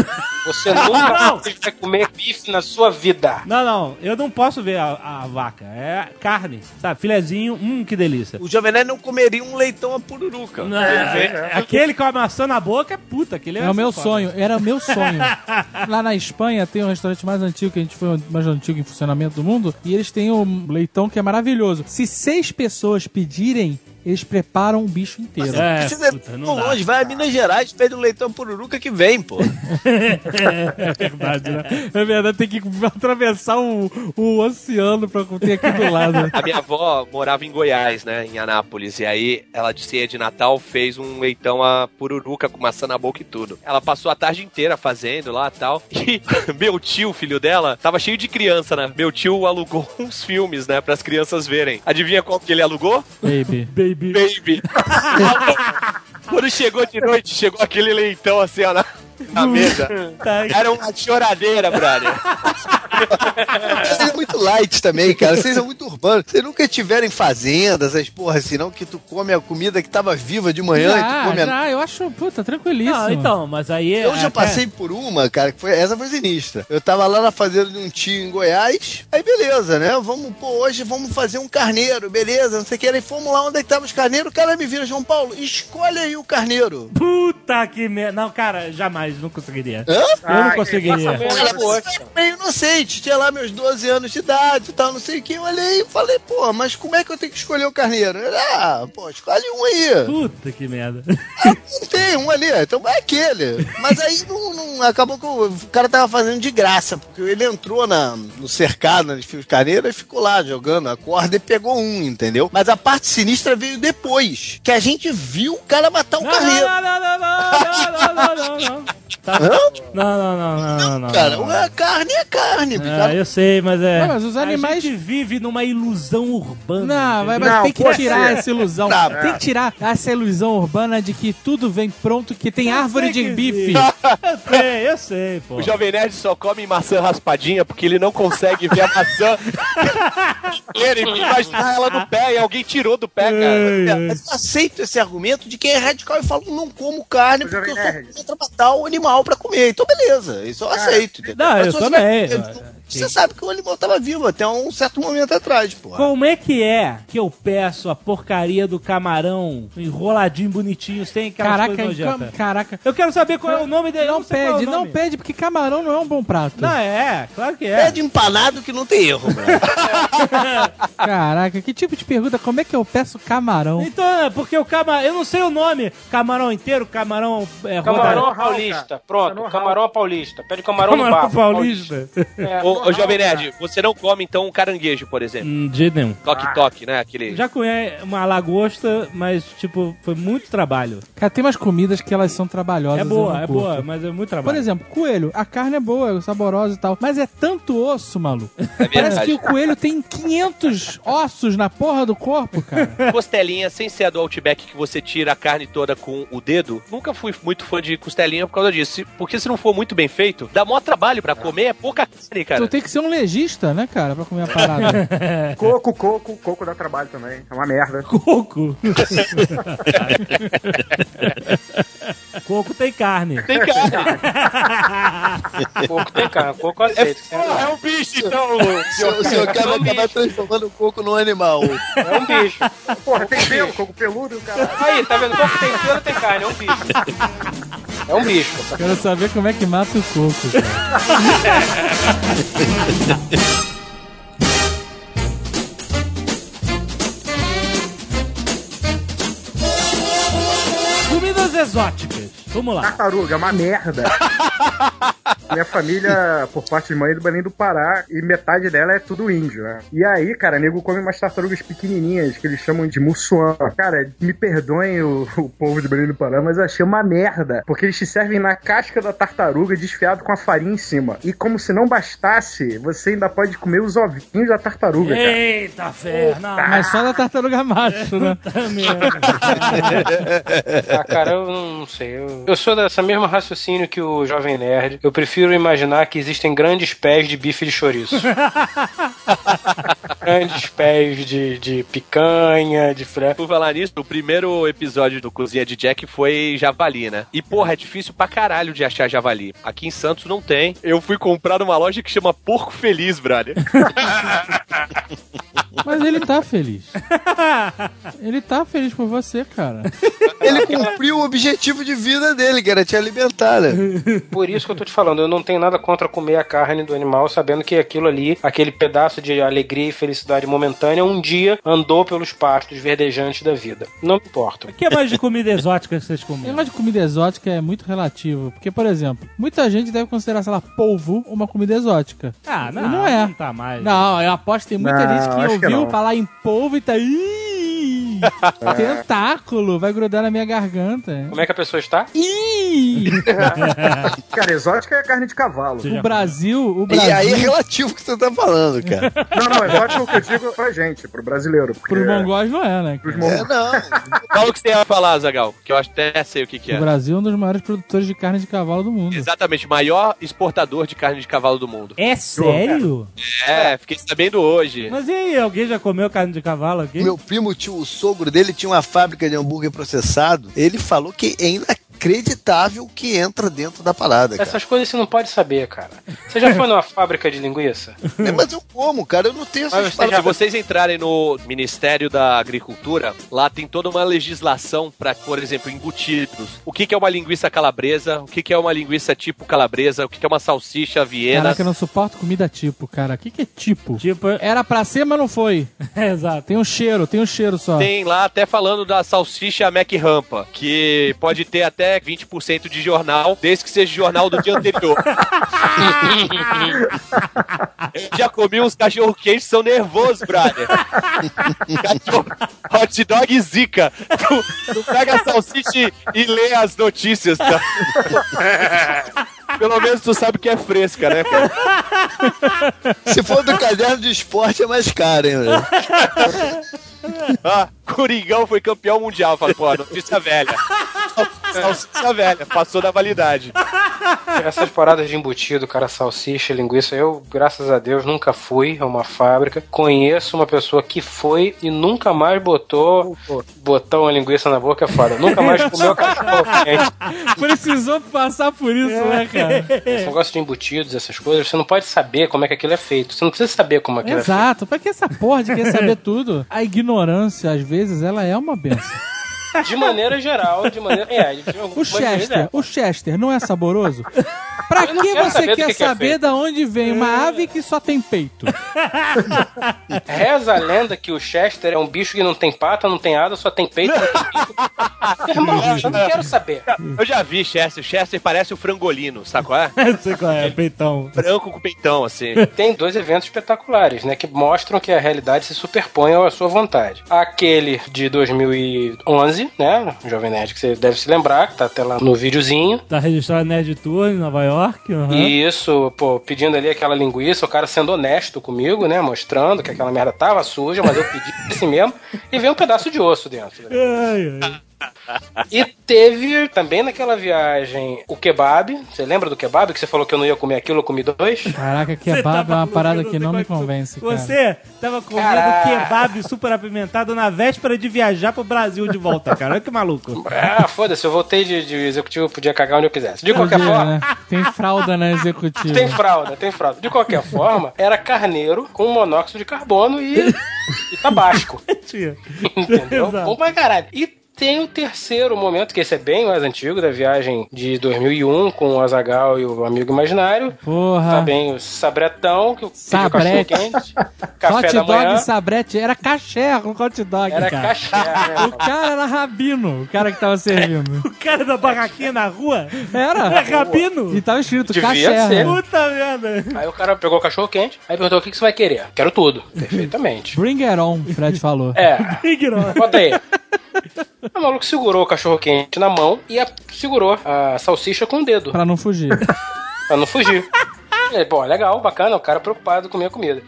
Você nunca Não. vai comer bife na sua vida. Não, não, eu não posso ver a, a vaca. É carne, sabe? Filezinho, hum, que delícia. O Jovem Nerd não comeria um leitão a pururuca. Não, é, Aquele com a maçã na boca é puta, aquele é É o meu foda. sonho, era o meu sonho. Lá na Espanha tem um restaurante mais antigo, que a gente foi o mais antigo em funcionamento do mundo, e eles têm um leitão que é maravilhoso. Se seis pessoas pedirem, eles preparam um bicho inteiro. É, Você deve puta, ir não dá. longe, vai a Minas Gerais, pede um leitão pururuca que vem, pô. É verdade, né? É verdade, tem que atravessar o, o oceano pra ter aqui do lado. A minha avó morava em Goiás, né, em Anápolis, e aí ela de ceia de Natal fez um leitão a pururuca com maçã na boca e tudo. Ela passou a tarde inteira fazendo lá e tal, e meu tio, filho dela, tava cheio de criança, né? Meu tio alugou uns filmes, né, pras crianças verem. Adivinha qual que ele alugou? Baby. Baby. Baby. Quando chegou de noite, chegou aquele leitão assim, ó, na, na mesa. Tá. Era uma choradeira, brother. Vocês são muito light também, cara. Vocês são muito urbanos. Vocês nunca tiveram em fazendas, as porra assim, não? Que tu come a comida que tava viva de manhã e tu Já, come a... já, eu acho, puta, tranquilíssimo. Não, então, mas aí... Eu já passei por uma, cara, que foi, essa foi sinistra. Eu tava lá na fazenda de um tio em Goiás, aí beleza, né? Vamos, pô, hoje vamos fazer um carneiro, beleza, não sei o que. Aí fomos lá onde é que tava os carneiros, o cara me vira, João Paulo, escolhe aí o carneiro. Puta que merda. Não, cara, jamais, não conseguiria. Hã? Eu não conseguiria. Bem, você era meio inocente, tinha lá meus 12 anos de idade e tal, não sei o que. Eu olhei e falei, pô, mas como é que eu tenho que escolher o carneiro? Ele, ah, pô, escolhe um aí. Puta que merda. Não tem um ali, então vai aquele. Mas aí não, não- acabou que o, o cara tava fazendo de graça, porque ele entrou na, no cercado, nos fios carneiro, e ficou lá jogando a corda e pegou um, entendeu? Mas a parte sinistra veio depois, que a gente viu o cara matar um Não, carneiro. não, não, não, não, não, não, não, não. Tá. Hã? Não, não, não, não, não. Cara, não. a carne é carne, Ah, cara. eu sei, mas é. Não, mas os animais- A gente vive numa ilusão urbana. Não, mas, mas Não, tem que tirar ser. essa ilusão. Tem que tirar essa ilusão urbana de que tudo vem pronto, que tem Eu árvore de bife. Eu sei, eu sei, pô. O Jovem Nerd só come maçã raspadinha porque ele não consegue ver a maçã. ele imaginar ela no pé e alguém tirou do pé, cara. Eu aceito esse argumento de quem é radical e fala, não como carne porque eu sou contra matar o animal pra comer. Então beleza, isso eu aceito. entendeu? Não, Mas eu também. Você sabe que o animal tava vivo até um certo momento atrás, pô. Como é que é que eu peço a porcaria do camarão enroladinho, bonitinho, sem Caraca, coisas nojentas? caraca. Eu quero saber qual é o nome dele. Não qual é pede, não nome. pede, porque camarão não é um bom prato. Não, é, claro que é. Pede empanado que não tem erro. Caraca, que tipo de pergunta? Como é que eu peço camarão? Então, é porque o camarão. Eu não sei o nome. Camarão inteiro, camarão. É, Camarão rodado. Paulista. Pronto, Camarão camarão paulista. Pede camarão, no Camarão bafo. paulista. É, Ô, ô, Jovem. Nerd, você não come então um caranguejo, por exemplo. Hum, De jeito nenhum. Toque-toque, né? Aquele. Já conhece uma lagosta, mas, tipo, foi muito trabalho. Cara, tem umas comidas que elas são trabalhosas. É boa, é curto. boa, mas é muito Por trabalho. exemplo, coelho. A carne é boa, é saborosa e tal. Mas é tanto osso, maluco. É Parece que o coelho tem 500 ossos na porra do corpo, cara. Costelinha, sem ser a do Outback que você tira a carne toda com o dedo, nunca fui muito fã de costelinha por causa disso. Se- Porque se não for muito bem feito, dá maior trabalho pra comer, é pouca carne, cara. Tu tem que ser um legista, né, cara, pra comer a parada. Coco, coco, coco dá trabalho também. É uma merda. Coco. Coco tem carne. Tem carne. Coco tem carne, coco eu aceito. é um bicho, então. O senhor, o senhor quer acabar transformando o coco num animal. É um bicho. Porra, tem pelo, coco peludo, cara. Aí, tá vendo? Coco tem pelo, tem carne, é um bicho. É um bicho. Quero saber como é que mata o coco. Comidas exóticas. Vamos lá. Tartaruga, é uma merda. Minha família, por parte de mãe, é do Belém do Pará, e metade dela é tudo índio, né? E aí, cara, nego come umas tartarugas pequenininhas, que eles chamam de mussuã. Cara, me perdoem o, o povo de Belém do Pará, mas eu achei uma merda. Porque eles te servem na casca da tartaruga, desfiado com a farinha em cima. E como se não bastasse, você ainda pode comer os ovinhos da tartaruga, cara. Eita, ferna. Mas só da tartaruga macho, né? Ah, cara, eu não sei. Eu, eu sou dessa mesma raciocínio que o Jovem Nerd. Eu prefiro imaginar que existem grandes pés de bife de chouriço. grandes pés de, de picanha, de frango. Por falar nisso, o primeiro episódio do Cozinha de Jack foi javali, né? E, porra, é difícil pra caralho de achar javali. Aqui em Santos não tem. Eu fui comprar numa loja que chama Porco Feliz, brother. Mas ele tá feliz. Ele tá feliz por você, cara. Ele cumpriu o objetivo de vida dele, que era te alimentar, né? Por isso que eu tô te falando, eu não tenho nada contra comer a carne do animal, sabendo que aquilo ali, aquele pedaço de alegria e felicidade momentânea, um dia andou pelos pastos verdejantes da vida. Não me importa. O que é mais de comida exótica que vocês O comem? negócio de comida exótica é muito relativo. Porque, por exemplo, muita gente deve considerar, sei lá, polvo uma comida exótica. Ah, não, não é. Não tá mais. Não, eu aposto que tem muita Não, gente que acho que ouviu não. falar em polvo e tá. Ih, tentáculo, vai grudar na minha garganta. Como é que a pessoa está? Ih! Cara, exótica é carne de cavalo. O Brasil, o E Brasil, aí é relativo o que você tá falando, cara. Não, não, exótica é o que eu digo pra gente, pro brasileiro. Porque pros mongóis não é, né? Pros cara? É, mongóis. não. Fala o que você ia falar, Zagal, que eu até sei o que, que O é. Brasil é um dos maiores produtores de carne de cavalo do mundo. Exatamente, maior exportador de carne de cavalo do mundo. É sério? É, fiquei sabendo hoje. Mas e aí, alguém já comeu carne de cavalo aqui? Meu primo, tio, o sogro dele tinha uma fábrica de hambúrguer processado. Ele falou que é inacreditável o que entra dentro da parada, cara. Essas coisas você não pode saber, cara. Você já foi numa fábrica de linguiça? É, mas eu como, cara. Eu não tenho essas Mas você paradas. Se vocês entrarem no Ministério da Agricultura, lá tem toda uma legislação para, por exemplo, embutidos. O que, que é uma linguiça calabresa? O que, que é uma linguiça tipo calabresa? O que, que é uma salsicha viena? Caraca, eu não suporto comida tipo, cara. O que, que é tipo? Tipo, Era pra ser, mas não foi. é, exato. Tem um cheiro, tem um cheiro só. Tem lá até falando da salsicha Mac Rampa, que pode ter até 20% de jornal, desde que seja jornal do dia anterior. Eu já comi uns cachorro quentes são nervosos, brother. Cachorro, hot dog zica. Tu, tu pega a salsicha e, e lê as notícias, tá? Pelo menos tu sabe que é fresca, né, cara? Se for do caderno de esporte, é mais caro, hein, velho? Ah, Coringão foi campeão mundial. Fala, pô, notícia velha. Salsicha velha, passou da validade. Essas paradas de embutido, cara, salsicha, linguiça, eu, graças a Deus, nunca fui a uma fábrica. Conheço uma pessoa que foi e nunca mais botou botou uma linguiça na boca, é foda. Nunca mais comeu cachorro quente. Precisou passar por isso, né, cara? Esse negócio de embutidos, essas coisas, você não pode saber como é que aquilo é feito. Você não precisa saber como aquilo é feito. Exato. Pra que essa porra de querer saber tudo? A ignorância, às vezes, ela é uma benção. De maneira geral, de maneira. É, de O Chester, é. o Chester não é saboroso? Pra que você saber quer que que é saber feito. da onde vem uma ave que só tem peito? Reza a lenda que o Chester é um bicho que não tem pata, não tem asa, só tem peito. Irmão, eu não quero saber. Eu já vi Chester. Chester parece o frangolino, sabe qual é? Não sei qual é, peitão. Branco com peitão, assim. Tem dois eventos espetaculares, né? Que mostram que a realidade se superpõe à sua vontade. Aquele de 2011, né? Jovem Nerd, que você deve se lembrar, que tá até lá no videozinho. Tá registrado Nerd Tour em Nova York. E isso, pô, pedindo ali aquela linguiça, o cara sendo honesto comigo, né? Mostrando que aquela merda tava suja, mas eu pedi assim mesmo. E veio um pedaço de osso dentro. né? Ai, ai. E teve também naquela viagem o kebab. Você lembra do kebab? Que você falou que eu não ia comer aquilo, eu comi dois? Caraca, kebab é uma parada não que não me convence, cara. Você tava comendo Caraca. kebab super apimentado na véspera de viajar pro Brasil de volta, cara. Olha que maluco. Ah, foda-se, eu voltei de, de executivo, eu podia cagar onde eu quisesse. De qualquer Podia, forma. né? Tem fralda na executiva. Tem fralda, tem fralda. De qualquer forma, era carneiro com monóxido de carbono e, e tabasco. Entendeu? Exato. Bom pra caralho. E tem o terceiro momento, que esse é bem mais antigo, da viagem de 2001 com o Azagal e o amigo imaginário. Porra. Tá bem o sabretão, que o Sabrete. cachorro quente. Café hot da dog manhã. sabrete. Era caché com hot dog, Era cara. caché, né? O cara era rabino, o cara que tava servindo. O cara da barraquinha na rua? Era. É rabino? E tava escrito Devia caché. ser. né? Puta merda. Aí o cara pegou o cachorro quente, aí perguntou o que, que você vai querer. Quero tudo. Perfeitamente. Bring it on, o Fred falou. É, Ignora. bota aí. O maluco segurou o cachorro quente na mão e a- segurou a salsicha com o dedo, Pra não fugir. pra não fugir. E aí, pô, legal, bacana, o cara preocupado com a minha comida.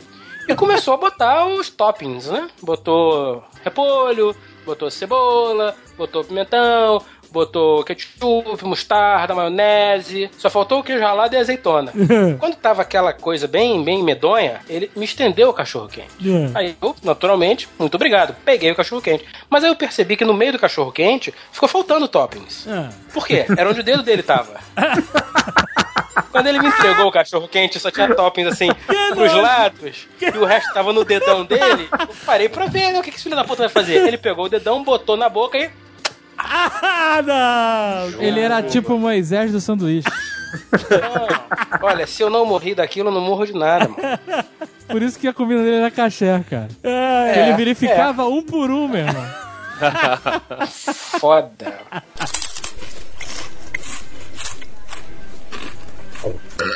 E começou a botar os toppings, né? Botou repolho, botou cebola, botou pimentão, botou ketchup, mostarda, maionese. Só faltou o queijo ralado e azeitona. Quando tava aquela coisa bem, bem medonha, ele me estendeu o cachorro quente. Aí eu, naturalmente, muito obrigado, peguei o cachorro quente. Mas aí eu percebi que no meio do cachorro quente ficou faltando toppings. Ah. Por quê? Era onde o dedo dele tava. Quando ele me entregou o cachorro quente, só tinha toppings assim pros lados e o resto tava no dedão dele. Eu parei pra ver né, o que que esse filho da puta vai fazer. Ele pegou o dedão, botou na boca e. Ah, não! Ele era tipo o Moisés do sanduíche. "Ah, olha, se eu não morri daquilo, eu não morro de nada, mano. Por isso que a comida dele era caché, cara. Ai, É, Ele verificava um por um, meu irmão. Foda.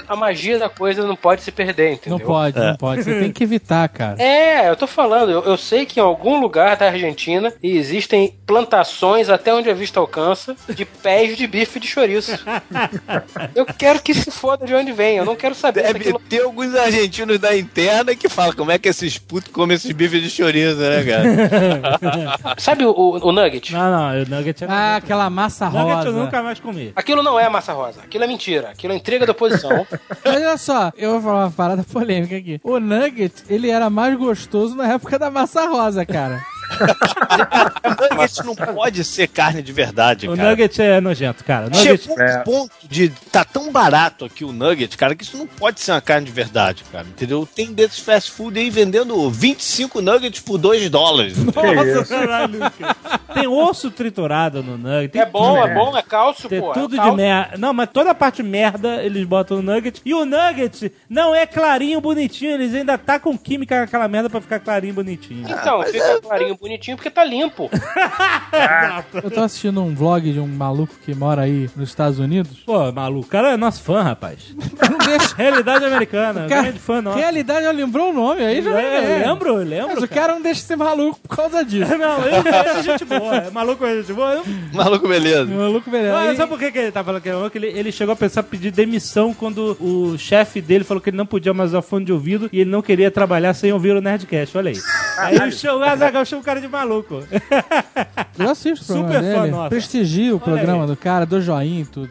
A magia da coisa não pode se perder, entendeu? Não pode, não pode. Você tem que evitar, cara. É, eu tô falando, eu, eu sei que em algum lugar da Argentina existem plantações até onde a vista alcança de pés de bife de chouriço. Eu quero que se foda de onde vem, eu não quero saber Deve aquilo... ter alguns argentinos da interna que falam como é que esses putos comem esses bifes de chorizo, né, cara? Sabe o, o, o nugget? Não, não, o nugget é Ah, aquela massa Nugget rosa. eu nunca mais comi. Aquilo não é massa rosa, aquilo é mentira, aquilo é intriga da oposição. Mas olha só, eu vou falar uma parada polêmica aqui. O nugget, ele era mais gostoso na época da massa rosa, cara. Nugget não pode ser carne de verdade, O cara. nugget é nojento, cara. Nugget... Chegou É. um ponto de tá tão barato aqui o nugget, cara, que isso não pode ser uma carne de verdade, cara. Entendeu? Tem desses fast food aí vendendo 25 nuggets por 2 dólares. Nossa, caralho, cara. Tem osso triturado no nugget. Tem É bom, tudo. é bom, é cálcio, Tem pô. tudo é de cálcio. merda. Não, mas toda a parte merda eles botam no nugget. E o nugget não é clarinho, bonitinho. Eles ainda tá com química naquela merda pra ficar clarinho, bonitinho. Então, fica clarinho, bonitinho, porque tá limpo. Eu tô assistindo um vlog de um maluco que mora aí nos Estados Unidos. Pô, maluco, o cara é nosso fã, rapaz. Não deixa. Realidade americana. Cara, grande fã nosso. Realidade, eu lembrou o nome aí, já É, é. lembro, lembro. Mas o cara não deixa de ser maluco por causa disso. Não, ele é gente boa. É maluco é gente boa. Eu- Maluco, beleza. Maluco. Não, aí- sabe por que, que ele tá falando que é maluco? Ele, ele chegou a pensar em pedir demissão quando o chefe dele falou que ele não podia mais usar fone de ouvido e ele não queria trabalhar sem ouvir o Nerdcast. Olha aí. Aí o show, o Azaghal chama o cara de maluco. Eu assisto o programa Super fã dele. nosso. Prestigio o programa do cara, dou joinha e tudo.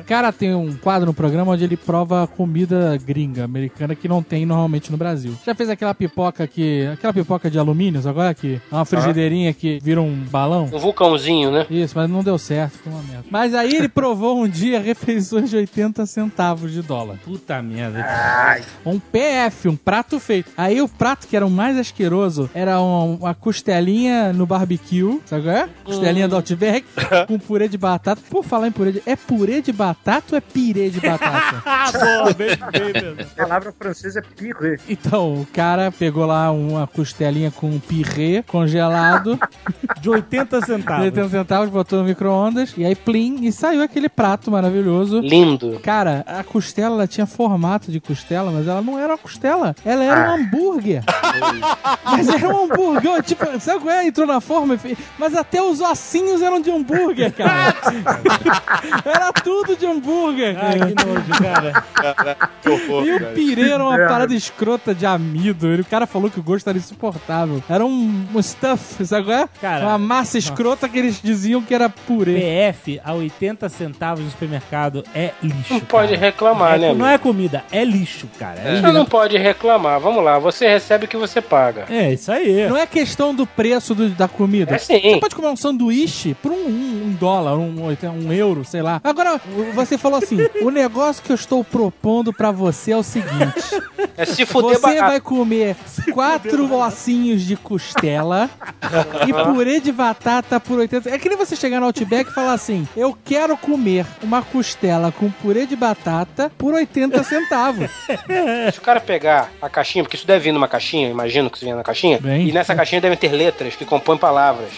O cara tem um quadro no programa onde ele prova comida gringa, americana, que não tem normalmente no Brasil. Já fez aquela pipoca que. aquela pipoca de alumínio, agora que é uma frigideirinha que vira um balão? Um vulcãozinho, né? Isso, mas não deu certo, foi uma merda. Mas aí ele provou um dia refeições de 80 centavos de dólar. Puta merda. Um PF, um prato feito. Aí o prato que era o mais asqueroso era um- uma costelinha no barbecue, sabe qual é? Costelinha do Outback com purê de batata. Por falar em purê de... É purê de batata ou é pirê de batata? Ah, boa, bem, bem mesmo. A palavra francesa é pirê. Então, o cara pegou lá uma costelinha com pirê congelado, De 80 centavos. 80 centavos, botou no micro-ondas, e aí plim, e saiu aquele prato maravilhoso. Lindo. Cara, a costela ela tinha formato de costela, mas ela não era uma costela. Ela era um hambúrguer. mas era um hambúrguer. Tipo, sabe qual é? Entrou na forma, e fez- mas até os ossinhos eram de hambúrguer, cara. era tudo de hambúrguer. Ai, cara. que nojo, cara. Que horror, E o pirê era uma É. parada escrota de amido. O cara falou que o gosto era insuportável. Era um, um stuff, sabe qual é? Cara, uma massa escrota que eles diziam que era purê. PF a 80 centavos no supermercado é lixo. Não pode cara. reclamar, É- né, Não amigo? é comida, é lixo, cara. É, Você não pode reclamar. Vamos lá, você recebe o que você paga. é isso aí. Não é questão do preço do- da comida. É sim. Você pode comer um sanduíche por um, um- um dólar, um, um euro, sei lá. Agora, você falou assim: o negócio que eu estou propondo pra você é o seguinte: É se fuder você barato. vai comer quatro ossinhos de costela e purê de batata por 80. É que nem você chegar no Outback e falar assim: eu quero comer uma costela com purê de batata por 80 centavos. Se o cara pegar a caixinha, porque isso deve vir numa caixinha, imagino que isso venha na caixinha, Vem. e nessa caixinha devem ter letras que compõem palavras.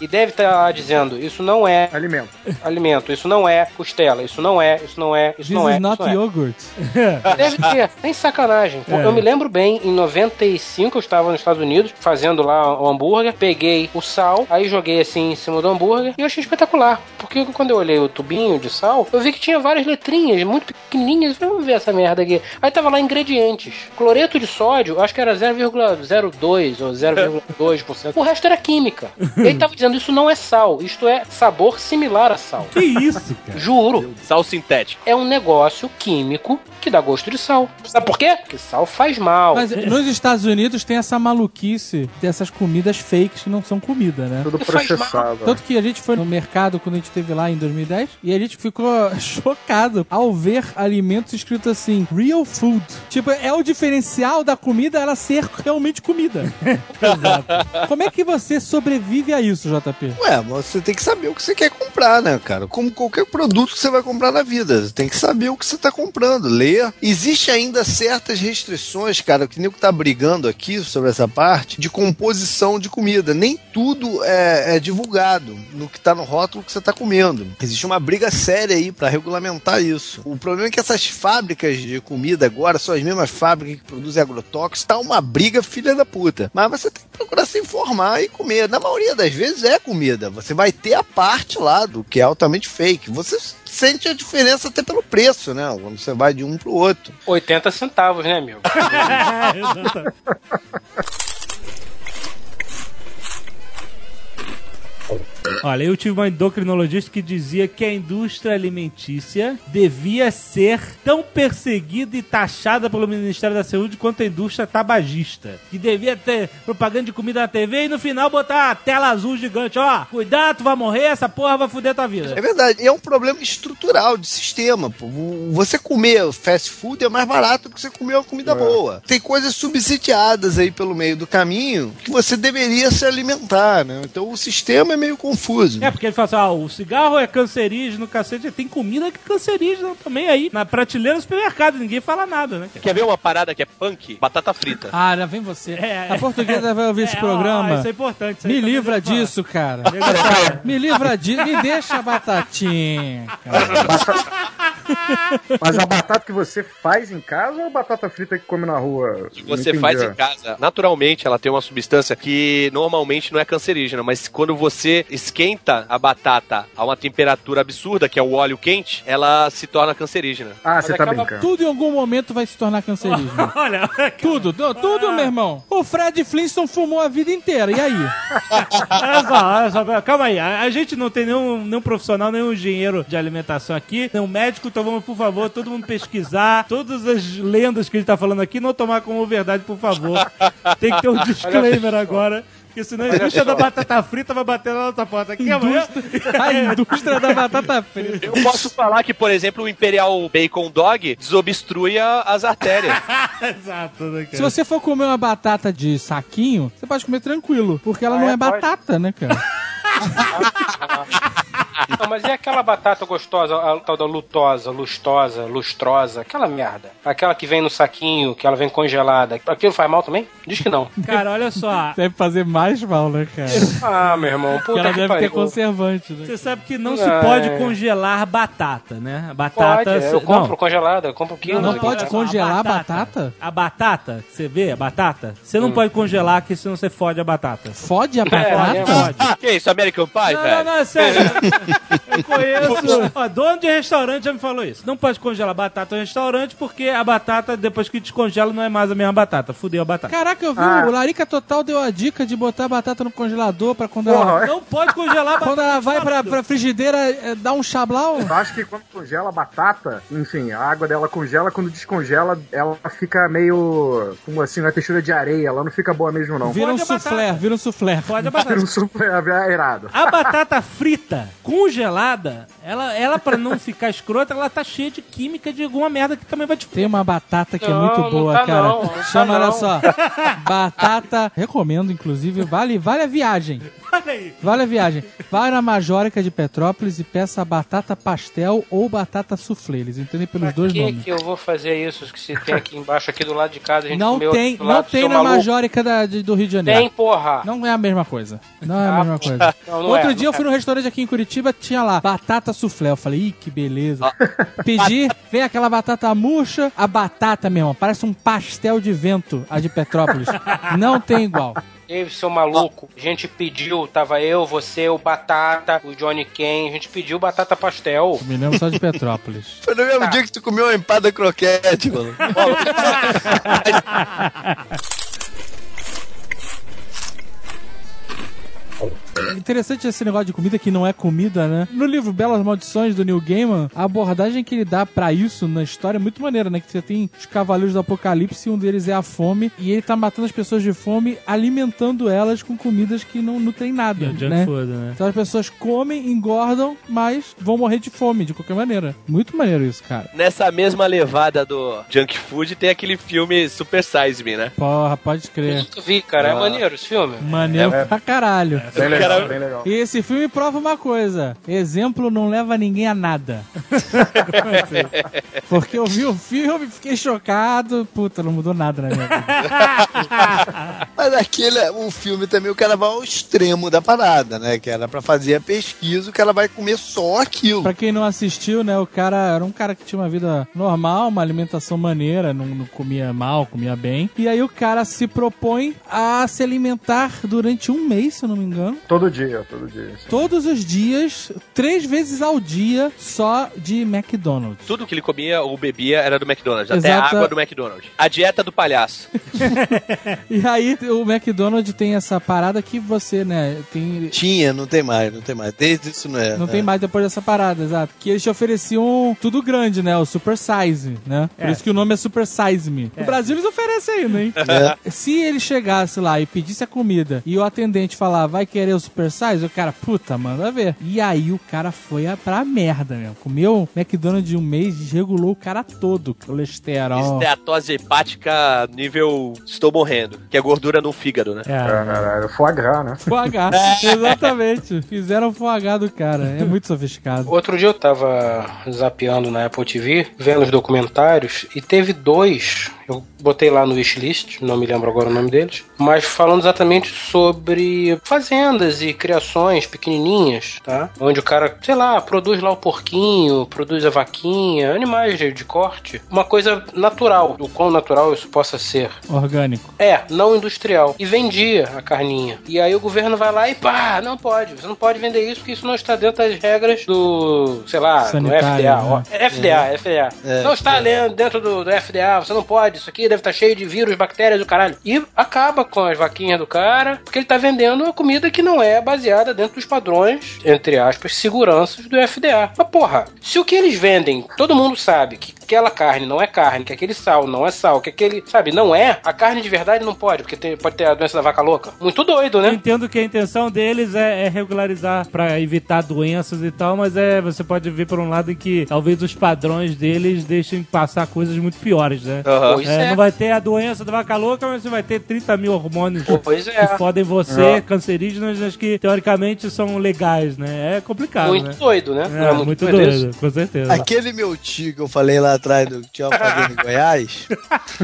E deve estar lá dizendo, isso não é Alimento. alimento, isso não é costela, isso não é, isso não é, isso This não é. is not isso não é. yogurt. Deve ter, sem sacanagem. É. Eu me lembro bem, em 95 eu estava nos Estados Unidos fazendo lá o hambúrguer, peguei o sal, aí joguei assim em cima do hambúrguer e eu achei espetacular. Porque quando eu olhei o tubinho de sal, eu vi que tinha várias letrinhas muito pequenininhas. Eu falei, Vamos ver essa merda aqui. Aí tava lá ingredientes. Cloreto de sódio, acho que era 0,02 ou 0,2%. O resto era química. E aí tava dizendo, isso não é sal, isto é sabor similar a sal. Que isso, cara? Juro. Sal sintético. É um negócio químico que dá gosto de sal. Sabe por quê? Porque sal faz mal. Mas nos Estados Unidos tem essa maluquice dessas comidas fakes que não são comida, né? Tudo mal. processado. Tanto que a gente foi no mercado quando a gente esteve lá em 2010 e a gente ficou chocado ao ver alimentos escritos assim, real food. Tipo, é o diferencial da comida ela ser realmente comida. Como é que você sobrevive a isso, JP? Ué, você tem que saber o que você quer comprar, né, cara? Como qualquer produto que você vai comprar na vida. Você tem que saber o que você tá comprando, ler. Existe ainda certas restrições, cara, que o nego tá brigando aqui sobre essa parte, de composição de comida. Nem tudo é, é divulgado no que tá no rótulo que você tá comendo. Existe uma briga séria aí pra regulamentar isso. O problema é que essas fábricas de comida agora são as mesmas fábricas que produzem agrotóxicos. Tá uma briga filha da puta. Mas você tem que procurar se informar e comer. Na maioria das vezes é comida. Você vai ter a parte lá do que é altamente fake. Você sente a diferença até pelo preço, né? Quando você vai de um pro outro. 80 centavos, né, amigo? É, exatamente. Olha, eu tive uma endocrinologista que dizia que a indústria alimentícia devia ser tão perseguida e taxada pelo Ministério da Saúde quanto a indústria tabagista. Que devia ter propaganda de comida na TV e no final botar a tela azul gigante. Ó, cuidado, tu vai morrer, essa porra vai foder tua vida. É verdade, e é um problema estrutural de sistema. pô. Você comer fast food é mais barato do que você comer uma comida boa. Tem coisas subsidiadas aí pelo meio do caminho que você deveria se alimentar, né? Então o sistema é meio confuso. É, porque ele fala assim, ah, o cigarro é cancerígeno, cacete. Tem comida que é cancerígena também aí, na prateleira do supermercado. Ninguém fala nada, né? cara? Quer ver uma parada que é punk? Batata frita. Ah, lá vem você. É, a portuguesa vai ouvir esse É, programa. ó, isso é importante. isso aí Me livra disso, cara. Me livra disso. Me deixa a batatinha. cara. Mas a batata que você faz em casa ou a batata frita que come na rua? que você faz em casa, naturalmente ela tem uma substância que normalmente não é cancerígena, mas quando você esquenta a batata a uma temperatura absurda, que é o óleo quente, ela se torna cancerígena. Ah, você tá brincando. Tudo em algum momento vai se tornar cancerígeno. Olha, Tudo, tu- tudo, meu irmão. O Fred Flintstone fumou a vida inteira. E aí? calma aí. A, a gente não tem nenhum, nenhum profissional, nenhum engenheiro de alimentação aqui, nenhum médico, então vamos, por favor, todo mundo pesquisar todas as lendas que a gente tá falando aqui, não tomar como verdade, por favor. Tem que ter um disclaimer agora. Porque senão a indústria da batata frita vai bater na nossa porta aqui amanhã. A indústria da batata frita. Eu posso falar que, por exemplo, o Imperial Bacon Dog desobstrui a- as artérias. Exato, né, cara? Se você for comer uma batata de saquinho, você pode comer tranquilo, porque ela Ah, não é? é Pode. batata, né, cara? Não, mas e aquela batata gostosa, a tal da lutosa, lustosa, lustrosa, aquela merda? Aquela que vem no saquinho, que ela vem congelada. Aquilo faz mal também? Diz que não. Cara, olha só. Deve fazer mais mal, né, cara? Ah, meu irmão, Porque puta ela que deve ter pariu. conservante, né? Você sabe que não se Ah, pode é. congelar batata, né? A batata. Pode, cê- eu compro não. congelada, eu compro quilos. Não aqui. pode olha só, congelar a batata? A batata, você vê, a batata, você não pode congelar, que senão você fode a batata. Fode a É, batata? Pode. que isso, American Pie, Não, velho? não, não, é sério. Eu conheço. Ó, dono de restaurante já me falou isso. Não pode congelar batata no restaurante porque a batata, depois que descongela, não é mais a mesma batata. Fudeu a batata. Caraca, eu vi, Ah. o Larica Total deu a dica de botar a batata no congelador pra quando ela, Porra, Não pode congelar a batata. quando ela vai pra, pra frigideira é, dar um chablau. Eu acho que quando congela a batata, enfim, a água dela congela, quando descongela, ela fica meio. como assim, uma textura de areia, ela não fica boa mesmo, não. Vira um soufflé, vira um soufflé. Fode a Vira batata. um super é irado. A batata frita, congelada, ela, ela pra não ficar escrota, ela tá cheia de química de alguma merda que também vai te Tem uma batata que é Não, muito não boa, tá cara. não, não tá Chama, olha não. só. Batata. Recomendo, inclusive. Vale, vale a viagem. Olha aí. Vale a viagem. Vai na Majórica de Petrópolis e peça batata pastel ou batata soufflé. Eles entendem pelos Pra dois que nomes. que eu vou fazer isso que se tem aqui embaixo, aqui do lado de casa, a gente Não comeu tem, não tem na maluco? Majórica da- de- do Rio de Janeiro. Tem, porra. Não é a mesma coisa. Não é a Ah, mesma coisa. Não, não Outro é, dia eu fui é. num restaurante aqui em Curitiba, tinha lá batata soufflé. Eu falei, ih, que beleza. Pedi, vem aquela batata murcha, a batata, meu irmão, parece um pastel de vento, a de Petrópolis. Não tem igual. Ei, seu maluco, a gente pediu, tava eu, você, o Batata, o Johnny Ken, a gente pediu batata pastel. Me lembro só de Petrópolis. Foi no mesmo dia que tu comeu uma empada croquete, mano. É Interessante esse negócio de comida que não é comida, né? No livro Belas Maldições do Neil Gaiman, a abordagem que ele dá pra isso na história é muito maneira, né? Que você tem os cavaleiros do apocalipse, e um deles é a fome, e ele tá matando as pessoas de fome, alimentando elas com comidas que não, não tem nada, É né? food, né? Então as pessoas comem, engordam, mas vão morrer de fome, de qualquer maneira. Muito maneiro isso, cara. Nessa mesma levada do junk food tem aquele filme Super Size Me, né? Porra, pode Eu crer. nunca vi, cara, é Ah. maneiro esse filme. Maneiro É. pra caralho. O legal, cara, bem bem legal. E esse filme prova uma coisa: exemplo não leva ninguém a nada. Porque eu vi o filme, fiquei chocado. Puta, não mudou nada na minha vida. Mas aquele, o filme também, o cara vai ao extremo da parada, né? Que era pra fazer a pesquisa, o cara vai comer só aquilo. Pra quem não assistiu, né, o cara era um cara que tinha uma vida normal, uma alimentação maneira, não, não comia mal, comia bem. E aí o cara se propõe a se alimentar durante um mês, se eu não me engano. Todo dia, todo dia. assim. Todos os dias, três vezes ao dia, só de McDonald's. Tudo que ele comia ou bebia era do McDonald's, até a água do McDonald's. A dieta do palhaço. E aí o McDonald's tem essa parada que você, né, tem Tinha, não tem mais, não tem mais. Desde isso não é. Não né? tem mais depois dessa parada, exato. Que eles te ofereciam tudo grande, né? O Super Size, né? Por É. isso que o nome é Super Size Me. No Brasil eles oferecem ainda, hein? É. Se ele chegasse lá e pedisse a comida e o atendente falar, vai querer o Super Size, o cara, puta, manda ver. E aí o cara foi a- pra merda, meu. Comeu McDonald's de um mês, desregulou o cara todo. Colesterol. Esteatose hepática nível estou morrendo, que é gordura no fígado, né? É. Caralho, foie gras, né? Foie gras. Exatamente. Fizeram foie gras do cara. É muito sofisticado. Outro dia eu tava zapeando na Apple TV, vendo os documentários, e teve dois. Eu botei lá no wishlist, não me lembro agora o nome deles, mas falando exatamente sobre fazendas e criações pequenininhas, tá? Onde o cara, sei lá, produz lá o porquinho, produz a vaquinha, animais de, de corte. Uma coisa natural, o quão natural isso possa ser. Orgânico. É, não industrial. E vendia a carninha. E aí o governo vai lá e pá, não pode. Você não pode vender isso porque isso não está dentro das regras do, sei lá, Sanitário, do FDA. né? Ó, é FDA, FDA. É, não está lendo dentro do, do FDA, você não pode. Isso aqui deve estar cheio de vírus, bactérias do caralho. E acaba com as vaquinhas do cara, porque ele tá vendendo uma comida que não é baseada dentro dos padrões, entre aspas, seguranças do FDA. Mas porra, se o que eles vendem, todo mundo sabe que aquela carne não é carne, que aquele sal não é sal, que aquele, sabe, não é, a carne de verdade não pode, porque tem- pode ter a doença da vaca louca. Muito doido, Eu né? entendo que a intenção deles é, é regularizar pra evitar doenças e tal, mas é você pode ver por um lado em que talvez os padrões deles deixem passar coisas muito piores, né? Pois É, é. Não vai ter a doença da vaca louca, mas você vai ter 30 mil hormônios Pois é. que fodem você, cancerígenos, mas que teoricamente são legais, né? É complicado, Muito né? doido, né? É, muito, doido isso? doido, com certeza. Aquele meu tio que eu falei lá atrás do que tinha uma fazenda em Goiás,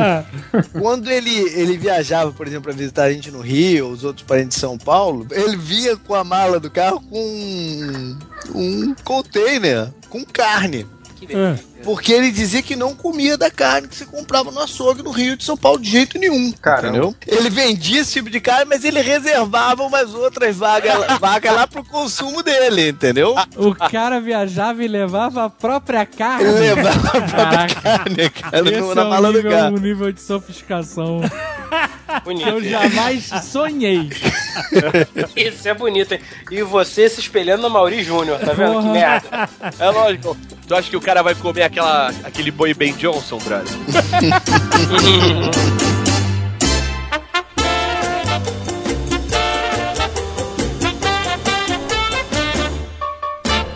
quando ele, ele viajava, por exemplo, pra visitar a gente no Rio, os outros parentes de São Paulo, ele via com a mala do carro com um, um container com carne. Que beleza. Porque ele dizia que não comia da carne que se comprava no açougue no Rio de São Paulo de jeito nenhum. Caramba. Entendeu? Ele vendia esse tipo de carne, mas ele reservava umas outras vagas, vagas lá pro consumo dele, entendeu? O cara viajava e levava a própria carne. Ele levava a própria carne, cara, Esse no- na é um mala do nível, carro. um nível de sofisticação que Bonito. eu jamais sonhei. Isso é bonito, hein? E você se espelhando no Mauri Júnior, tá vendo? Que Porra. merda. É lógico. Tu acha que o cara vai comer aquela, aquele boi Ben Johnson, brother?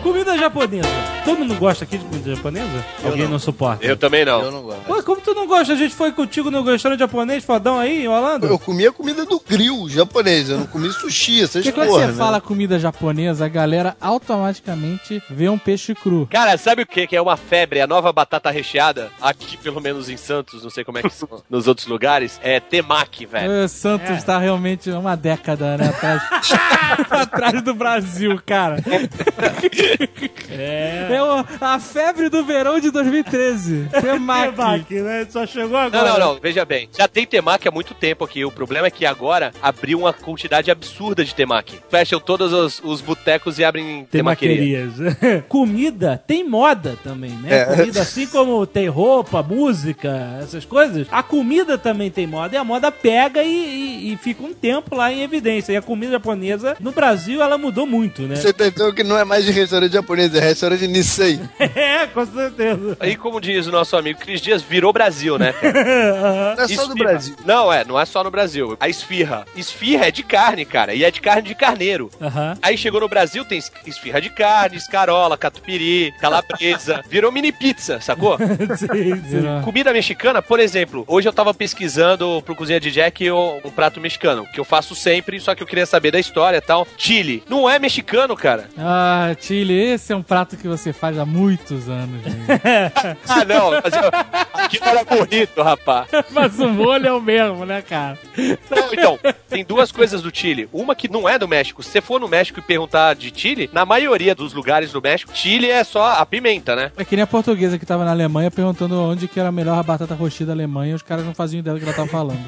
Comida japonesa. Todo mundo gosta aqui de comida japonesa? Alguém não, não. suporta? Eu também não. Eu não gosto. Pô, como tu não gosta? A gente foi contigo no restaurante japonês fodão aí, em Holanda? Eu comia comida do grill japonês, eu não comi sushi, essas Porque quando você né? fala comida japonesa, a galera automaticamente vê um peixe cru. Cara, sabe o que que é uma febre? A nova batata recheada, aqui pelo menos em Santos, não sei como é que são nos outros lugares, é temaki, velho. O Santos É. tá realmente uma década, né, atrás, atrás do Brasil, cara. É. É é o, a febre do verão de 2013. Temac. Temac, né? Só chegou agora. Não, não, não. Veja bem. Já tem Temac há muito tempo aqui. O problema é que agora abriu uma quantidade absurda de Temac. Fecham todos os, os botecos e abrem temaquerias. Comida tem moda também, né? É. Comida, assim como tem roupa, música, essas coisas, a comida também tem moda. E a moda pega e, e, e fica um tempo lá em evidência. E a comida japonesa, no Brasil, ela mudou muito, né? Você pensou que não é mais de restaurante japonês, é restaurante nisso 100. É, com certeza. Aí, como diz o nosso amigo Cris Dias, virou Brasil, né? Cara? não é só no Brasil. Não, é, não é só no Brasil. A esfirra. Esfirra é de carne, cara. E é de carne de carneiro. Uhum. Aí chegou no Brasil, tem esfirra de carne, escarola, catupiry, calabresa. Virou mini pizza, sacou? sim, sim. Comida mexicana, por exemplo, hoje eu tava pesquisando pro Cozinha de Jack um prato mexicano, que eu faço sempre, só que eu queria saber da história e tal. Chile. Não é mexicano, cara. Ah, Chile, esse é um prato que você faz há muitos anos. gente. Ah, não. Mas eu, aquilo era burrito, rapaz. Mas o molho é o mesmo, né, cara? Não, então, tem duas coisas do Chile. Uma que não é do México. Se você for no México e perguntar de Chile, na maioria dos lugares do México, Chile é só a pimenta, né? É que nem a portuguesa que tava na Alemanha perguntando onde que era melhor a batata roxinha da Alemanha e os caras não faziam ideia do que ela tava falando.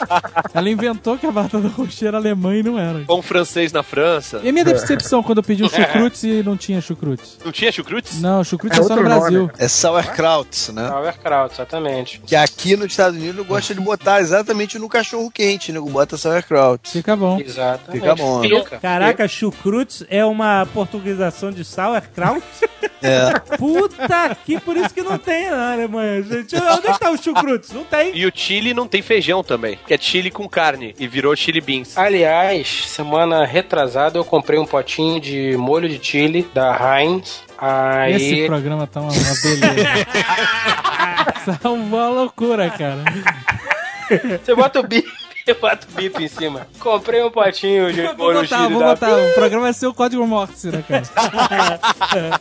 ela inventou que a batata roxinha era alemã e não era. Pão francês na França. E a minha decepção quando eu pedi um chucrutes e não tinha chucrutes? Não tinha chucrutes? Não, chucrutes É é, só no outro nome. Brasil. É sauerkraut, né? Sauerkraut, exatamente. Que aqui nos Estados Unidos gosta de botar exatamente no cachorro quente, né? Bota sauerkraut. Fica bom. Exatamente. Fica bom, né? Fica. Caraca, chucrutes é uma portuguesação de sauerkraut? É. Puta que, por isso que não tem na Alemanha, gente. Onde é que tá o chucrutes? Não tem. E o Chile não tem feijão também, que é chile com carne e virou chili beans. Aliás, semana retrasada eu comprei um potinho de molho de chile da Heinz. Aí. Esse programa tá uma, uma beleza. É uma loucura, cara. Você bota o bife. Eu boto em cima. Comprei um potinho de Vou botar, vou da botar. O programa ser o código Morse, né, cara?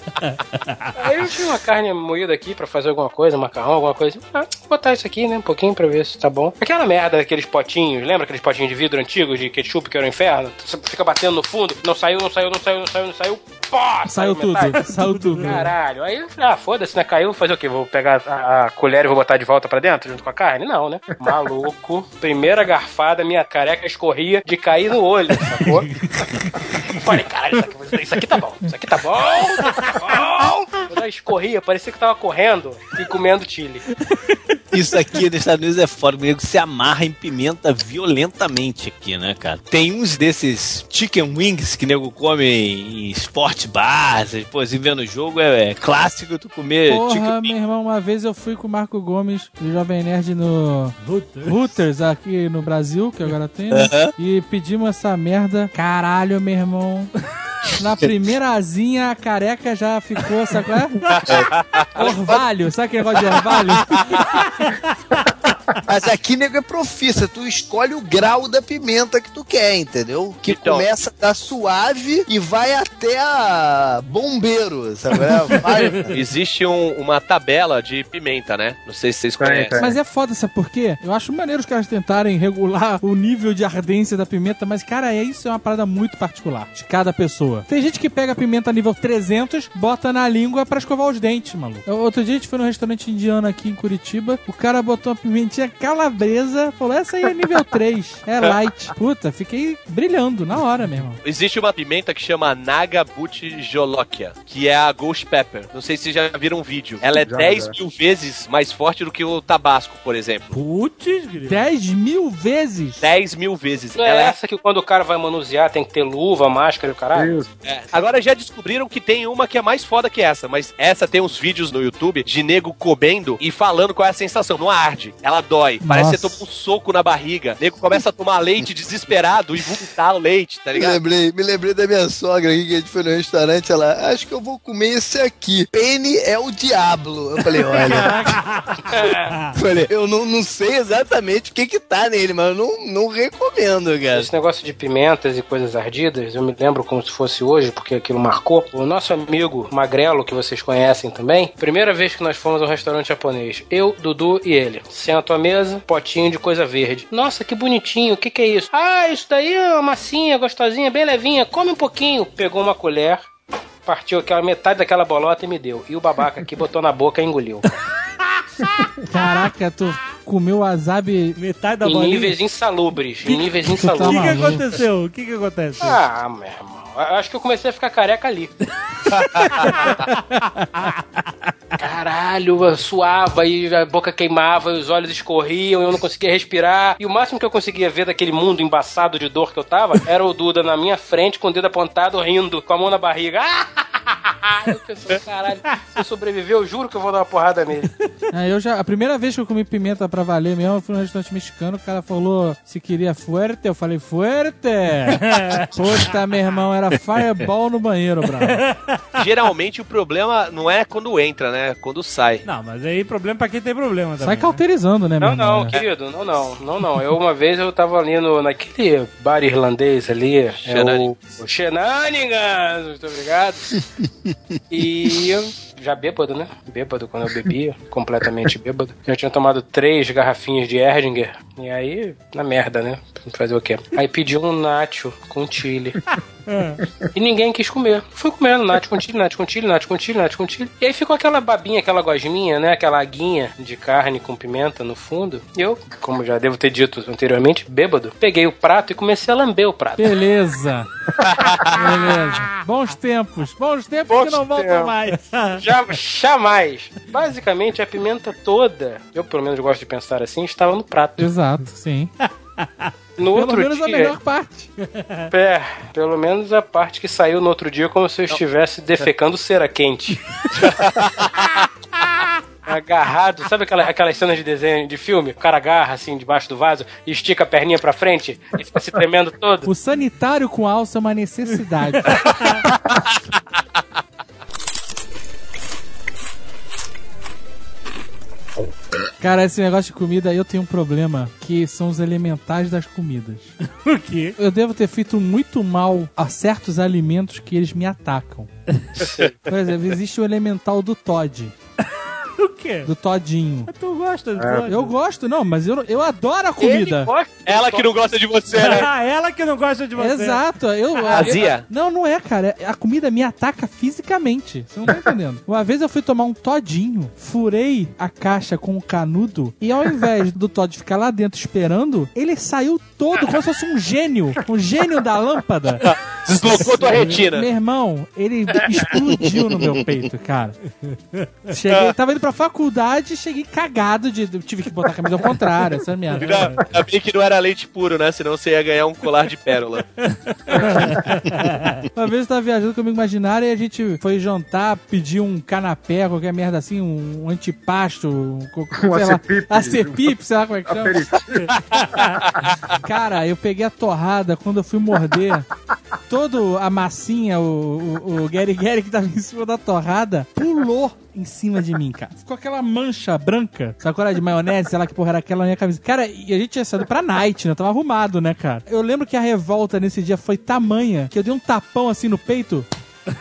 Aí eu tinha uma carne moída aqui pra fazer alguma coisa, macarrão, alguma coisa. Ah, vou botar isso aqui, né? Um pouquinho pra ver se tá bom. Aquela merda daqueles potinhos, lembra aqueles potinhos de vidro antigos de ketchup que era o inferno? Você fica batendo no fundo, não saiu, não saiu, não saiu, não saiu, não saiu. Pô, Saiu tudo, metade. saiu tudo. Caralho. Aí eu falei, ah, foda-se, né? Caiu, vou fazer o quê? Vou pegar a, a colher e vou botar de volta pra dentro junto com a carne? Não, né? Maluco. Primeira garfada, minha careca escorria de cair no olho, sacou? Falei, caralho, isso aqui, isso aqui tá bom, isso aqui tá bom, isso aqui tá bom. Quando ela escorria, parecia que tava correndo e comendo chile. Isso aqui nos Estados Unidos é foda. O nego se amarra em pimenta violentamente aqui, né, cara? Tem uns desses chicken wings que nego come em sport bars, pô, assim, vendo o jogo, é, é clássico tu comer chicken Porra, wing. meu irmão, uma vez eu fui com o Marco Gomes, do Jovem Nerd no Hooters aqui no Brasil, que agora tem, né? E pedimos essa merda. Caralho, meu irmão. Na primeira asinha, a careca já ficou, sabe qual é? Orvalho, sabe aquele negócio de orvalho? Mas aqui, nego, é profissa. Tu escolhe o grau da pimenta que tu quer, entendeu? Que Então. começa da suave e vai até a bombeiro, sabe? É, Vai, Existe um- uma tabela de pimenta, né? Não sei se vocês conhecem. Mas é foda, sabe por quê? Eu acho maneiro os caras tentarem regular o nível de ardência da pimenta, mas, cara, é isso é uma parada muito particular de cada pessoa. Tem gente que pega a pimenta nível 300, bota na língua pra escovar os dentes, maluco. Outro dia a gente foi num restaurante indiano aqui em Curitiba, o cara botou uma pimentinha calabresa, falou, essa aí é nível 3, é light. Puta, fiquei brilhando na hora, meu irmão. Existe uma pimenta que chama Nagabuchi Jolokia, que é a Ghost Pepper. Não sei se vocês já viram um vídeo. Ela é Já, 10 já. mil vezes mais forte do que o tabasco, por exemplo. Putz, grilo. 10 mil vezes? 10 mil vezes. Não é Ela é essa que quando o cara vai manusear tem que ter luva, máscara e o caralho? Isso. É, Agora já descobriram que tem uma que é mais foda que essa, mas essa tem uns vídeos no YouTube de nego comendo e falando qual é a sensação. Não arde, ela dói. Parece que você Nossa. toma um soco na barriga. Nego começa a tomar leite desesperado e vomitar o leite, tá Me ligado? lembrei, me lembrei da minha sogra aqui, que a gente foi no restaurante, ela, acho que eu vou comer esse aqui. Penny é o diablo. Eu falei, olha. falei, eu não, não sei exatamente o que que tá nele, mas eu não, não recomendo, cara. Esse negócio de pimentas e coisas ardidas, eu me lembro como se fosse hoje, porque aquilo marcou. O nosso amigo Magrelo, que vocês conhecem também, primeira vez que nós fomos a um restaurante japonês, eu, Dudu e ele. Sento à mesa, potinho de coisa verde. Nossa, que bonitinho, o que, que é isso? Ah, isso daí é uma massinha gostosinha, bem levinha, come um pouquinho. Pegou uma colher, partiu aquela metade daquela bolota e me deu. E o babaca aqui botou na boca e engoliu. Caraca, tu comeu wasabi Metade da em bolinha. níveis insalubres. Em níveis O que, insalubres. que maluco. aconteceu? O que, que acontece? Ah, meu irmão. Eu Acho que eu comecei a ficar careca ali. Caralho, eu suava e a boca queimava, e os olhos escorriam, eu não conseguia respirar. E o máximo que eu conseguia ver daquele mundo embaçado de dor que eu tava era o Duda na minha frente, com o dedo apontado, rindo, com a mão na barriga. eu pensei, caralho, se eu sobreviver, eu juro que eu vou dar uma porrada nele. Aí eu já, a primeira vez que eu comi pimenta pra valer mesmo, eu fui num restaurante mexicano, o cara falou se queria fuerte, eu falei fuerte. Puta, meu irmão, era fireball no banheiro, bravo. Geralmente o problema não é quando entra, né? É quando sai. Não, mas aí problema pra quem tem problema também. Sai né? cauterizando, né, meu Não, irmão? não, querido, não, não, não, não. Eu uma vez eu tava ali no, naquele bar irlandês ali, é o, o Shenanigans, muito obrigado. E eu já bêbado, né? Bêbado quando eu bebia, completamente bêbado. Já tinha tomado três garrafinhas de Erdinger. E aí, na merda, né? Fazer o quê? Aí pedi um nacho com chile. E ninguém quis comer. Fui comendo nacho com chile, nacho com chile, nacho com chile, nacho com chile. E aí ficou aquela babinha, aquela gosminha, né? Aquela aguinha de carne com pimenta no fundo. E eu, como já devo ter dito anteriormente, bêbado, peguei o prato e comecei a lamber o prato. Beleza. Beleza. Bons tempos. Bons tempos Bons que não voltam tempos. mais. Já, jamais. Basicamente, a pimenta toda, eu pelo menos gosto de pensar assim, estava no prato. Exato, sim. No Pelo outro menos dia, a melhor parte. É, pelo menos a parte que saiu no outro dia como se eu estivesse defecando cera quente. Agarrado, sabe aquela, aquelas cenas de desenho de filme? O cara agarra assim debaixo do vaso e estica a perninha pra frente e fica se tremendo todo. O sanitário com alça é uma necessidade. Cara, esse negócio de comida, eu tenho um problema, que são os elementais das comidas. O quê? Eu devo ter feito muito mal a certos alimentos que eles me atacam. Por exemplo, existe o elemental do Todd, O quê? do Todinho. Tu gosta de Eu gosto, não, mas eu, eu adoro a comida. Ele gosta Ela que não gosta de você, né? Ah, ela que não gosta de você. Exato, eu. Azia? eu- não, não é, cara. A comida me ataca fisicamente. Você não tá entendendo. Uma vez eu fui tomar um todinho, furei a caixa com o canudo e ao invés do Todd ficar lá dentro esperando, ele saiu todo como se fosse um gênio. Um gênio da lâmpada. Deslocou tua retina. Meu irmão, ele explodiu no meu peito, cara. Cheguei, tava indo pra faculdade, cheguei cagado de. Tive que botar a camisa ao contrário, essa merda. Ainda ainda bem que não era leite puro, né? Senão você ia ganhar um colar de pérola. Uma vez eu tava viajando comigo imaginário e a gente foi jantar, pediu um canapé, qualquer merda assim, um antipasto, um, sei lá, sei lá como é que chama. Cara, eu peguei a torrada quando eu fui morder. Todo a massinha, o, o, o Gary Gary que tava em cima da torrada, pulou em cima de mim, cara. Ficou aquela mancha branca, era de maionese, sei lá que porra era aquela na minha camisa. Cara, e a gente tinha saído pra night, né? Tava arrumado, né, cara? Eu lembro que a revolta nesse dia foi tamanha que eu dei um tapão assim no peito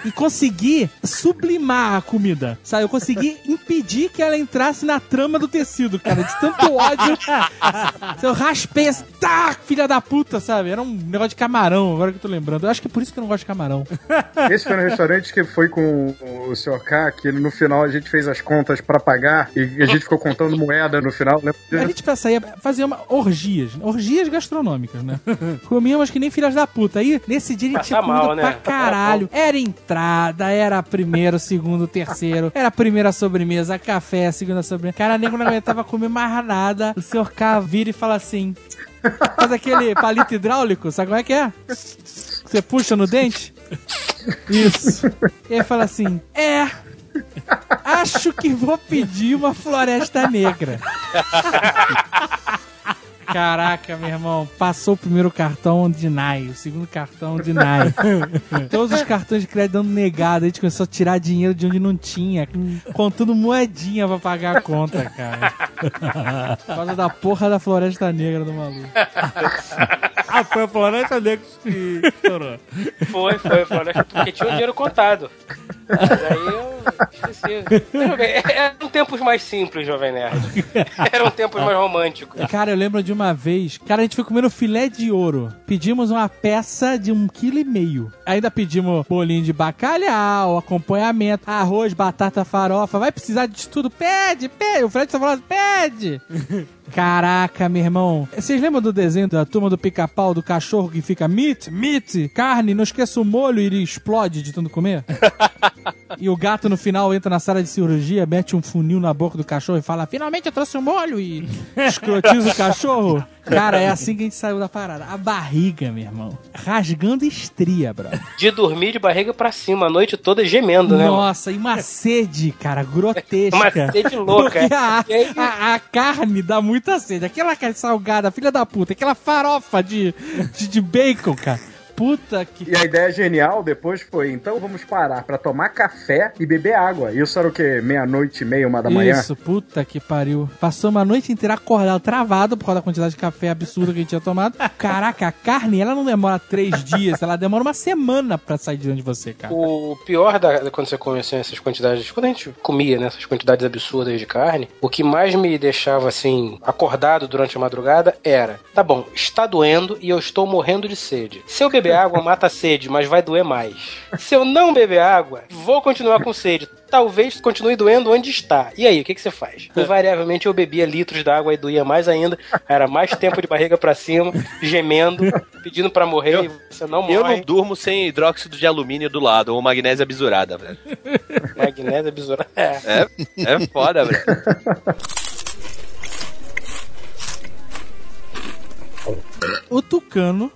e consegui sublimar a comida. Sabe? Eu consegui impedir que ela entrasse na trama do tecido, cara. De tanto ódio. eu raspei assim, tá, filha da puta, sabe? Era um negócio de camarão, agora que eu tô lembrando. Eu acho que é por isso que eu não gosto de camarão. Esse foi no restaurante que foi com o Sr. K, que no final a gente fez as contas pra pagar e a gente ficou contando moeda no final. Lembra A gente pra sair fazia uma orgias, orgias gastronômicas, né? Comíamos que nem filhas da puta. Aí, nesse dia a gente tinha comida mal, né? pra caralho. Era entrada, era primeiro, segundo, terceiro, era primeira sobremesa, café, segunda sobremesa. Cara, nego não aguentava comer mais nada. O senhor K vira e fala assim: faz aquele palito hidráulico, sabe como é que é? Você puxa no dente? Isso. E aí fala assim: é. Acho que vou pedir uma floresta negra. Caraca, meu irmão, passou o primeiro cartão de NAI, o segundo cartão de NAI. Todos os cartões de crédito dando negado, a gente começou a tirar dinheiro de onde não tinha, contando moedinha pra pagar a conta, cara. Por causa da porra da floresta negra do maluco. Ah, foi a Floresta Negra que estourou. Foi, foi, foi. Porque tinha o dinheiro contado. Mas aí eu esqueci. Eram tempos mais simples, Jovem Nerd. Eram tempos mais românticos. Cara, eu lembro de uma vez, cara, a gente foi comendo filé de ouro. Pedimos uma peça de um quilo e meio. Ainda pedimos bolinho de bacalhau, acompanhamento, arroz, batata, farofa. Vai precisar disso tudo? Pede, pede. O Fred tá falando, pede. Caraca, meu irmão. Vocês lembram do desenho da turma do pica-pau, do cachorro que fica meat, meat, carne, não esqueça o molho e ele explode de tanto comer? e o gato no final entra na sala de cirurgia, mete um funil na boca do cachorro e fala: Finalmente eu trouxe o molho e escrotiza o cachorro. Cara, é assim que a gente saiu da parada. A barriga, meu irmão. Rasgando estria, bro. De dormir de barriga pra cima a noite toda gemendo, né? mano? Nossa, e uma sede, cara, grotesca. Uma sede louca. Porque a, a- a carne dá muita sede. Aquela carne salgada, filha da puta. Aquela farofa de, de, de bacon, cara. Puta que... E a ideia genial depois foi, então vamos parar pra tomar café e beber água. Isso era o quê? Meia-noite e meia, uma da manhã? Isso, puta que pariu. Passamos a noite inteira acordado, travado por causa da quantidade de café absurda que a gente tinha tomado. Caraca, a carne, ela não demora três dias, ela demora uma semana pra sair de dentro de você, cara. O pior da, da- quando você come assim, essas quantidades, quando a gente comia né, essas quantidades absurdas de carne, o que mais me deixava assim acordado durante a madrugada era, tá bom, está doendo e eu estou morrendo de sede. Se eu beber água, mata a sede, mas vai doer mais. Se eu não beber água, vou continuar com sede. Talvez continue doendo onde está. E aí, o que, que você faz? Invariavelmente eu bebia litros d'água e doía mais ainda. Era mais tempo de barriga pra cima, gemendo, pedindo pra morrer. e você não morre. Eu não durmo sem hidróxido de alumínio do lado, ou magnésia bisurada, velho. Magnésia besoura. É. É, é foda, velho.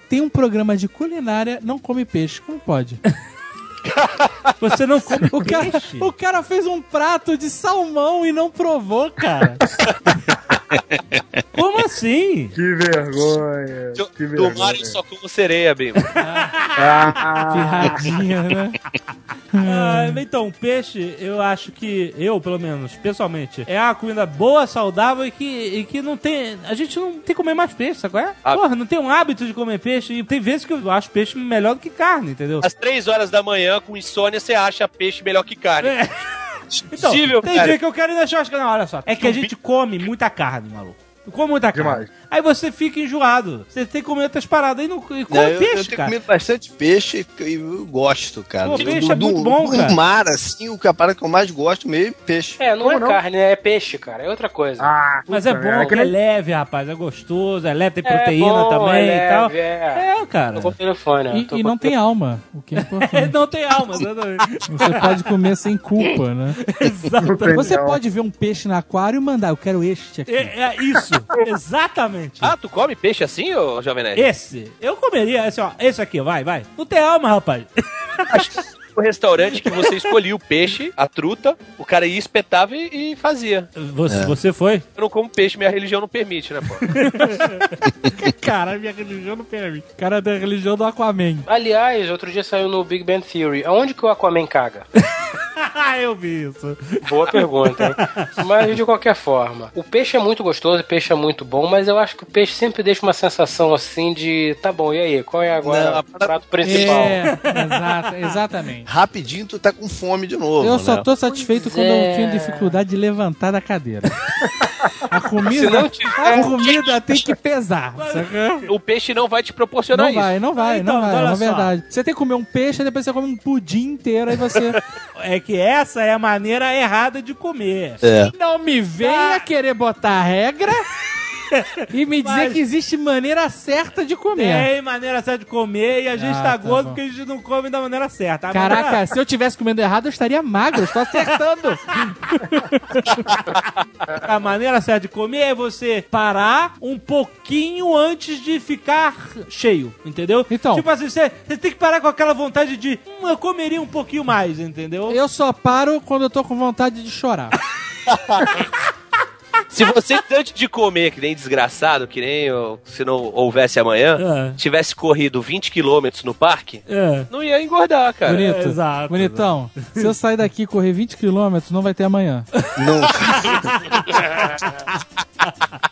Tem um programa de culinária, não come peixe. Como pode? Você não come O cara, peixe? o cara fez um prato de salmão e não provou, cara. Como assim? Que vergonha. Que Do mar vergonha. eu só como sereia, bem. Ah, Pirradinha, né? Ah, então, peixe, eu acho que, eu pelo menos, pessoalmente, é uma comida boa, saudável e que, e que não tem. A gente não tem que comer mais peixe, sabe qual é? Ah. Porra, não tem um hábito de comer peixe. E tem vezes que eu acho peixe melhor do que carne, entendeu? Às três horas da manhã, com insônia, você acha peixe melhor que carne. É. Então, Possível, tem cara. dia que eu quero ir na churrasca. Não, olha só. É que a gente come muita carne, maluco. Come muita carne. Demais. Aí você fica enjoado. Você tem que comer outras paradas. Aí não e come Não, eu, eu peixe, tenho cara. comido bastante peixe e eu gosto, cara. Pô, Do- peixe do, é muito do- bom, do cara. mar, assim, o que a parada que eu mais gosto mesmo é peixe. É, não Como é não? carne, né? É peixe, cara. É outra coisa. ah, Mas é bom, merda. que é leve, rapaz. É gostoso, é leve, tem É proteína bom, também é e tal. leve, é. É, cara. Tô com o telefone, ó. E, Tô e não o tem alma, o que é importante. Não tem alma, exatamente. Você pode comer sem culpa, né? Tem Você pode ver um peixe no aquário e mandar, eu quero este aqui. É, é isso, exatamente. Ah, tu come peixe assim, ô Jovem Nerd? Esse, eu comeria, esse, ó, esse aqui, vai, vai. Não tem alma, rapaz. O restaurante que você escolhia o peixe, a truta, o cara ia, espetava e, e fazia. Você, você foi? Eu não como peixe, minha religião não permite, né, pô? Cara, minha religião não permite. O cara é da religião do Aquaman. Aliás, outro dia saiu no Big Bang Theory. Aonde que o Aquaman caga? eu vi isso. Boa pergunta, hein? Mas de qualquer forma, o peixe é muito gostoso, o peixe é muito bom, mas eu acho que o peixe sempre deixa uma sensação assim de, tá bom, e aí, qual é agora Não, o prato principal? É, exata, exatamente. Rapidinho tu tá com fome de novo. Eu né? só tô satisfeito Pois quando é. eu tenho dificuldade de levantar da cadeira. A comida, não a comida tem que pesar. O peixe não vai te proporcionar Não isso. vai, não vai, Então, não vai, olha é verdade. Você tem que comer um peixe, depois você come um pudim inteiro, aí você É que essa é a maneira errada de comer. É. não me venha querer botar regra e me dizer Mas- que existe maneira certa de comer. Tem maneira certa de comer e a gente Ah, tá, tá gordo bom. porque a gente não come da maneira certa. A Caraca, maneira- se eu tivesse comendo errado, eu estaria magro, eu estou acertando. A maneira certa de comer é você parar um pouquinho antes de ficar cheio, entendeu? Então. Tipo assim, você, você tem que parar com aquela vontade de, hum, eu comeria um pouquinho mais, entendeu? Eu só paro quando eu tô com vontade de chorar. Se você, antes de comer, que nem desgraçado, que nem se não houvesse amanhã, É. tivesse corrido 20 quilômetros no parque, É. não ia engordar, cara. Bonito. É, exato, Bonitão. Se eu sair daqui e correr 20 km, não vai ter amanhã. Não.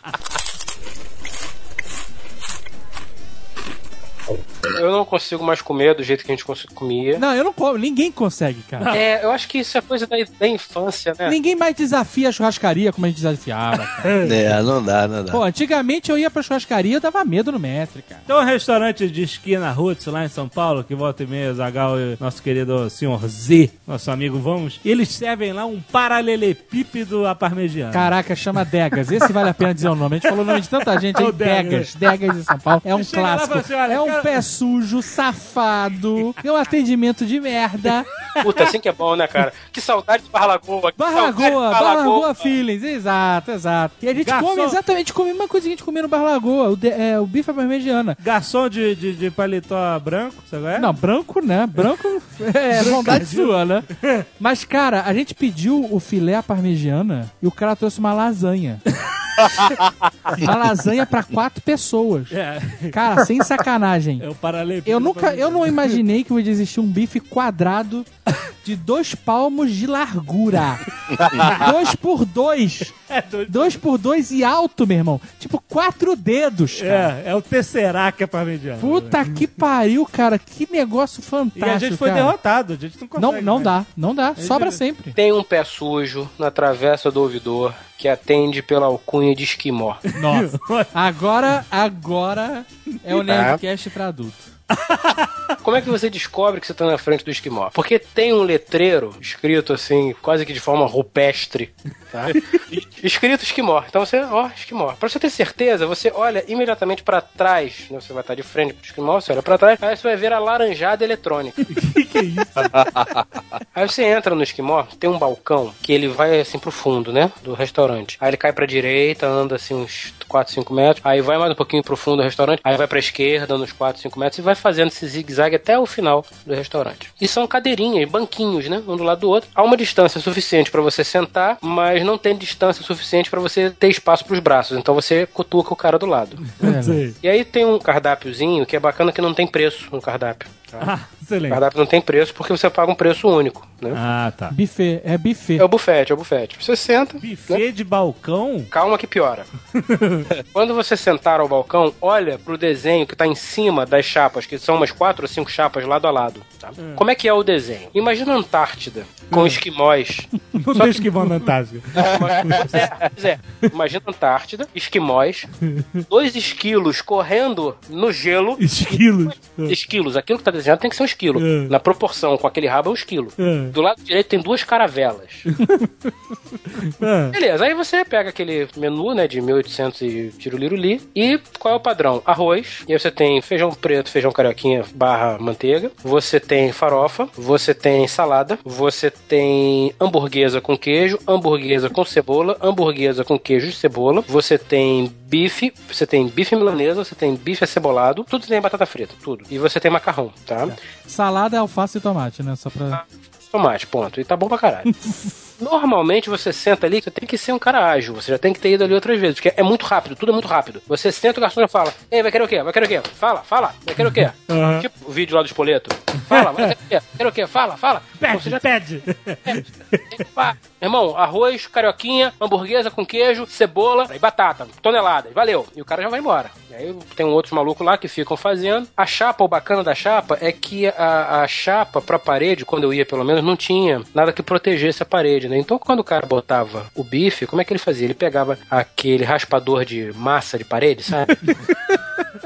não consigo mais comer do jeito que a gente comia. Não, eu não como. Ninguém consegue, cara. É, eu acho que isso é coisa da, da infância, né? Ninguém mais desafia a churrascaria como a gente desafiava, cara. É, não dá, não dá. Pô, antigamente eu ia pra churrascaria, eu dava medo no mestre, cara. Tem um restaurante de esquina Roots lá em São Paulo, que volta e meia, Zagal e nosso querido senhor Z, nosso amigo Vamos, e eles servem lá um paralelepípedo à parmegiana. Caraca, chama Degas. Esse vale a pena dizer o nome. A gente falou o nome de tanta gente É aí. Degas. Degas. De São Paulo. É um Chega e clássico. fala assim, é um cara- pé sujo sujo, safado, tem um atendimento de merda. Puta, assim que é bom, né, cara? Que saudade de Barra Lagoa. Barra Lagoa, Barra Lagoa Feelings, exato, exato. E a gente Garçom. come exatamente, come a mesma coisa que a gente comia no Barra Lagoa, o, de- é, o bife à parmegiana. Garçom de, de, de paletó branco, sabe qual é? Não, branco, né? Branco é vontade sua, né? Mas, cara, a gente pediu o filé à parmegiana e o cara trouxe uma lasanha. uma lasanha pra quatro pessoas. É, Cara, sem sacanagem. é o. Eu nunca, eu não imaginei que ia existir um bife quadrado de dois palmos de largura. dois por dois. É, doido. Dois por dois e alto, meu irmão. Tipo, quatro dedos, cara. É, é o Tesseract a parmegiana. Puta que pariu, cara. Que negócio E fantástico, a gente foi cara. derrotado, a gente não consegue. Não, não mais. dá, não dá. Sobra sempre. Tem um pé sujo na travessa do ouvidor que atende pela alcunha de esquimó. Nossa. Agora, agora é o Nerdcast pra adulto. Como é que você descobre que você tá na frente do esquimó? Porque tem um letreiro escrito assim, quase que de forma rupestre, tá? escrito esquimó. Então você, ó, esquimó. Pra você ter certeza, você olha imediatamente pra trás, né? Você vai estar de frente pro esquimó, você olha pra trás, aí você vai ver a laranjada eletrônica. que, que é isso? Aí você entra no esquimó, tem um balcão que ele vai assim pro fundo, né? Do restaurante. Aí ele cai pra direita, anda assim uns 4, 5 metros. Aí vai mais um pouquinho pro fundo do restaurante. Aí vai pra esquerda, uns 4, 5 metros. E vai fazendo esse zigue-zague até o final do restaurante. E são cadeirinhas, banquinhos, né? Um do lado do outro. Há uma distância suficiente pra você sentar, mas não tem distância suficiente pra você ter espaço pros braços. Então você cutuca o cara do lado. Sei. E aí tem um cardápiozinho que é bacana que não tem preço no cardápio. Tá? Ah, O excelente. cardápio não tem preço porque você paga um preço único, né? Ah, tá. Buffet, é buffet. É o bufete, é o bufete. Você senta. né? Buffet de balcão? Calma que piora. Quando você sentar ao balcão, olha pro desenho que tá em cima das chapas, que são umas quatro ou cinco chapas lado a lado. tá? Como é que é o desenho? Imagina a Antártida com esquimós. Não tem esquimó na Antártica. Pois é, pois é. Imagina a Antártida, esquimós, dois esquilos correndo no gelo. Esquilos. Esquilos, aquilo que tá desenhado tem que ser um esquilo. É. Na proporção com aquele rabo é um esquilo. É. Do lado direito tem duas caravelas. Ah, Beleza, aí você pega aquele menu, né, de 1800 e tiruliruli, e qual é o padrão? Arroz, e aí você tem feijão preto, feijão carioquinha barra manteiga, você tem farofa, você tem salada, você tem hamburguesa com queijo, hamburguesa com cebola, hamburguesa com queijo e cebola, você tem bife, você tem bife milanesa, você tem bife acebolado, tudo tem batata frita, tudo. E você tem macarrão, tá? Salada, alface e tomate, né? Só pra. tomate, ponto. E tá bom pra caralho. Normalmente você senta ali, você tem que ser um cara ágil, você já tem que ter ido ali outras vezes, porque é muito rápido, tudo é muito rápido. Você senta, o garçom já fala, ei, vai querer o quê? Vai querer o quê? Fala, fala, vai querer o quê? Aham. Tipo o vídeo lá do espoleto. Fala, vai querer o quê? Quer o quê? Fala, fala. Então você pede, já pede. que pá. Irmão, arroz, carioquinha, hamburguesa com queijo, cebola e batata, toneladas, valeu. E o cara já vai embora. E aí tem um outros malucos lá que ficam fazendo. A chapa, o bacana da chapa é que a, a chapa pra parede, quando eu ia pelo menos, não tinha nada que protegesse a parede, né? Então quando o cara botava o bife, como é que ele fazia? Ele pegava aquele raspador de massa de parede, sabe?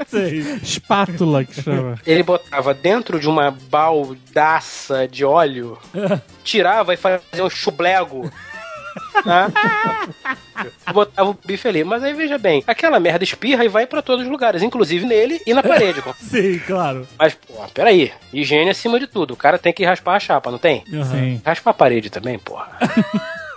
Sei. Espátula que chama. ele botava dentro de uma baldaça de óleo, tirava e fazia um chublego. Tá? Botava o bife ali. Mas aí veja bem, aquela merda espirra e vai pra todos os lugares, inclusive nele e na parede. Sim, claro. Mas, pô, peraí. Higiene acima de tudo. O cara tem que raspar a chapa, não tem? Sim. Raspar a parede também, porra.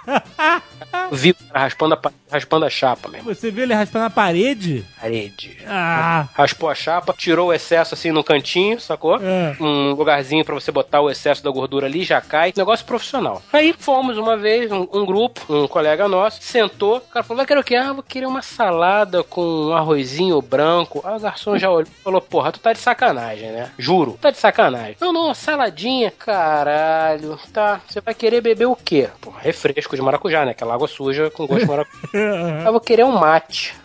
Vi cara raspando a, pa- raspando a chapa mesmo. Você viu ele raspando na parede? Parede. Ah, Raspou a chapa, tirou o excesso assim no cantinho, sacou? É. Um lugarzinho pra você botar o excesso da gordura ali, já cai. Negócio profissional. Aí fomos uma vez, um, um grupo, um colega nosso, sentou, o cara falou: vai querer o quê? Ah, vou querer uma salada com um arrozinho branco. Aí o garçom já olhou e falou: porra, tu tá de sacanagem, né? Juro, tá de sacanagem. Não, não, saladinha, caralho. Tá, você vai querer beber o quê? Porra, refresco de maracujá, né? Aquela água suja com gosto de maracujá. Eu vou querer um mate.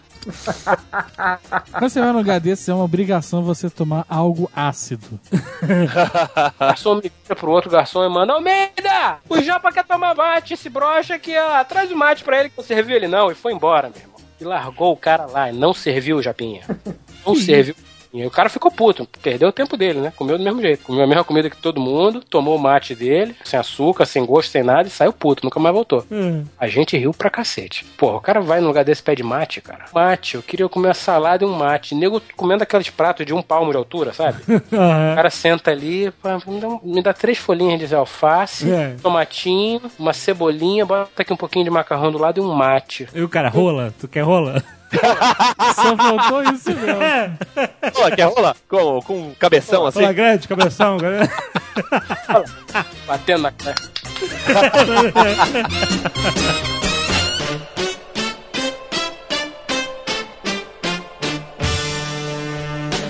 Quando você vai num lugar desse, é uma obrigação você tomar algo ácido. O garçom me vira pro outro garçom e manda: Almeida! O Japa quer tomar mate, esse brocha aqui, ó. Traz o mate pra ele que não serviu ele não. E foi embora, meu irmão. E largou o cara lá. E não serviu o Japinha. Não serviu. E aí o cara ficou puto, perdeu o tempo dele, né? Comeu do mesmo jeito. Comeu a mesma comida que todo mundo, tomou o mate dele, sem açúcar, sem gosto, sem nada, e saiu puto, nunca mais voltou. Hum. A gente riu pra cacete. Porra, o cara vai num lugar desse pede mate, cara. Mate, eu queria comer uma salada e um mate. Nego comendo aqueles pratos de um palmo de altura, sabe? O Aham. cara senta ali, me dá, me dá três folhinhas de alface, É. tomatinho, uma cebolinha, bota aqui um pouquinho de macarrão do lado e um mate. E o cara, rola? Tu quer rola? Só faltou isso mesmo. É. Pô, quer rolar? Com, com um cabeção assim? Rola grande, cabeção, galera. Batendo na cara.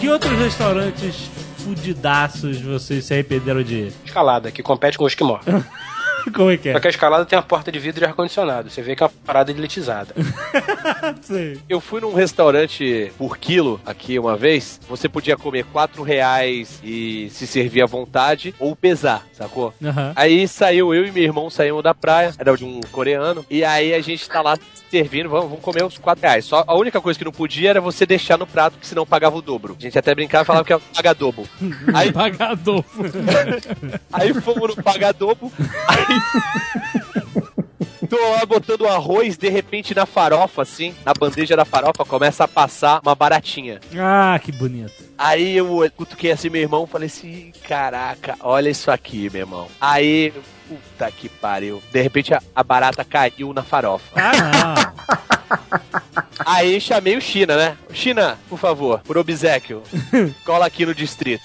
Que outros restaurantes fudidaços vocês se arrependeram de ir? Escalada, que compete com o esquimó. Como é que Só é? que a escalada tem uma porta de vidro e ar-condicionado. Você vê que é uma parada elitizada. Eu fui num restaurante por quilo aqui uma vez. Você podia comer 4 reais e se servir à vontade ou pesar, sacou? Aham. Aí saiu eu e meu irmão saímos da praia, era de um coreano, e aí a gente tá lá servindo, vamos, vamos comer uns 4 reais. Só a única coisa que não podia era você deixar no prato, porque senão pagava o dobro. A gente até brincava e falava que era paga dobro. Aí, Pagador. aí fomos no pagadobo, aí. Tô lá botando arroz, de repente na farofa, assim, na bandeja da farofa, começa a passar uma baratinha. Ah, que bonito. Aí eu cutuquei assim meu irmão falei assim: caraca, olha isso aqui, meu irmão. Aí, puta que pariu. De repente a, a barata caiu na farofa. Ah, Aí chamei o China, né? China, por favor, por obsequio, cola aqui no distrito.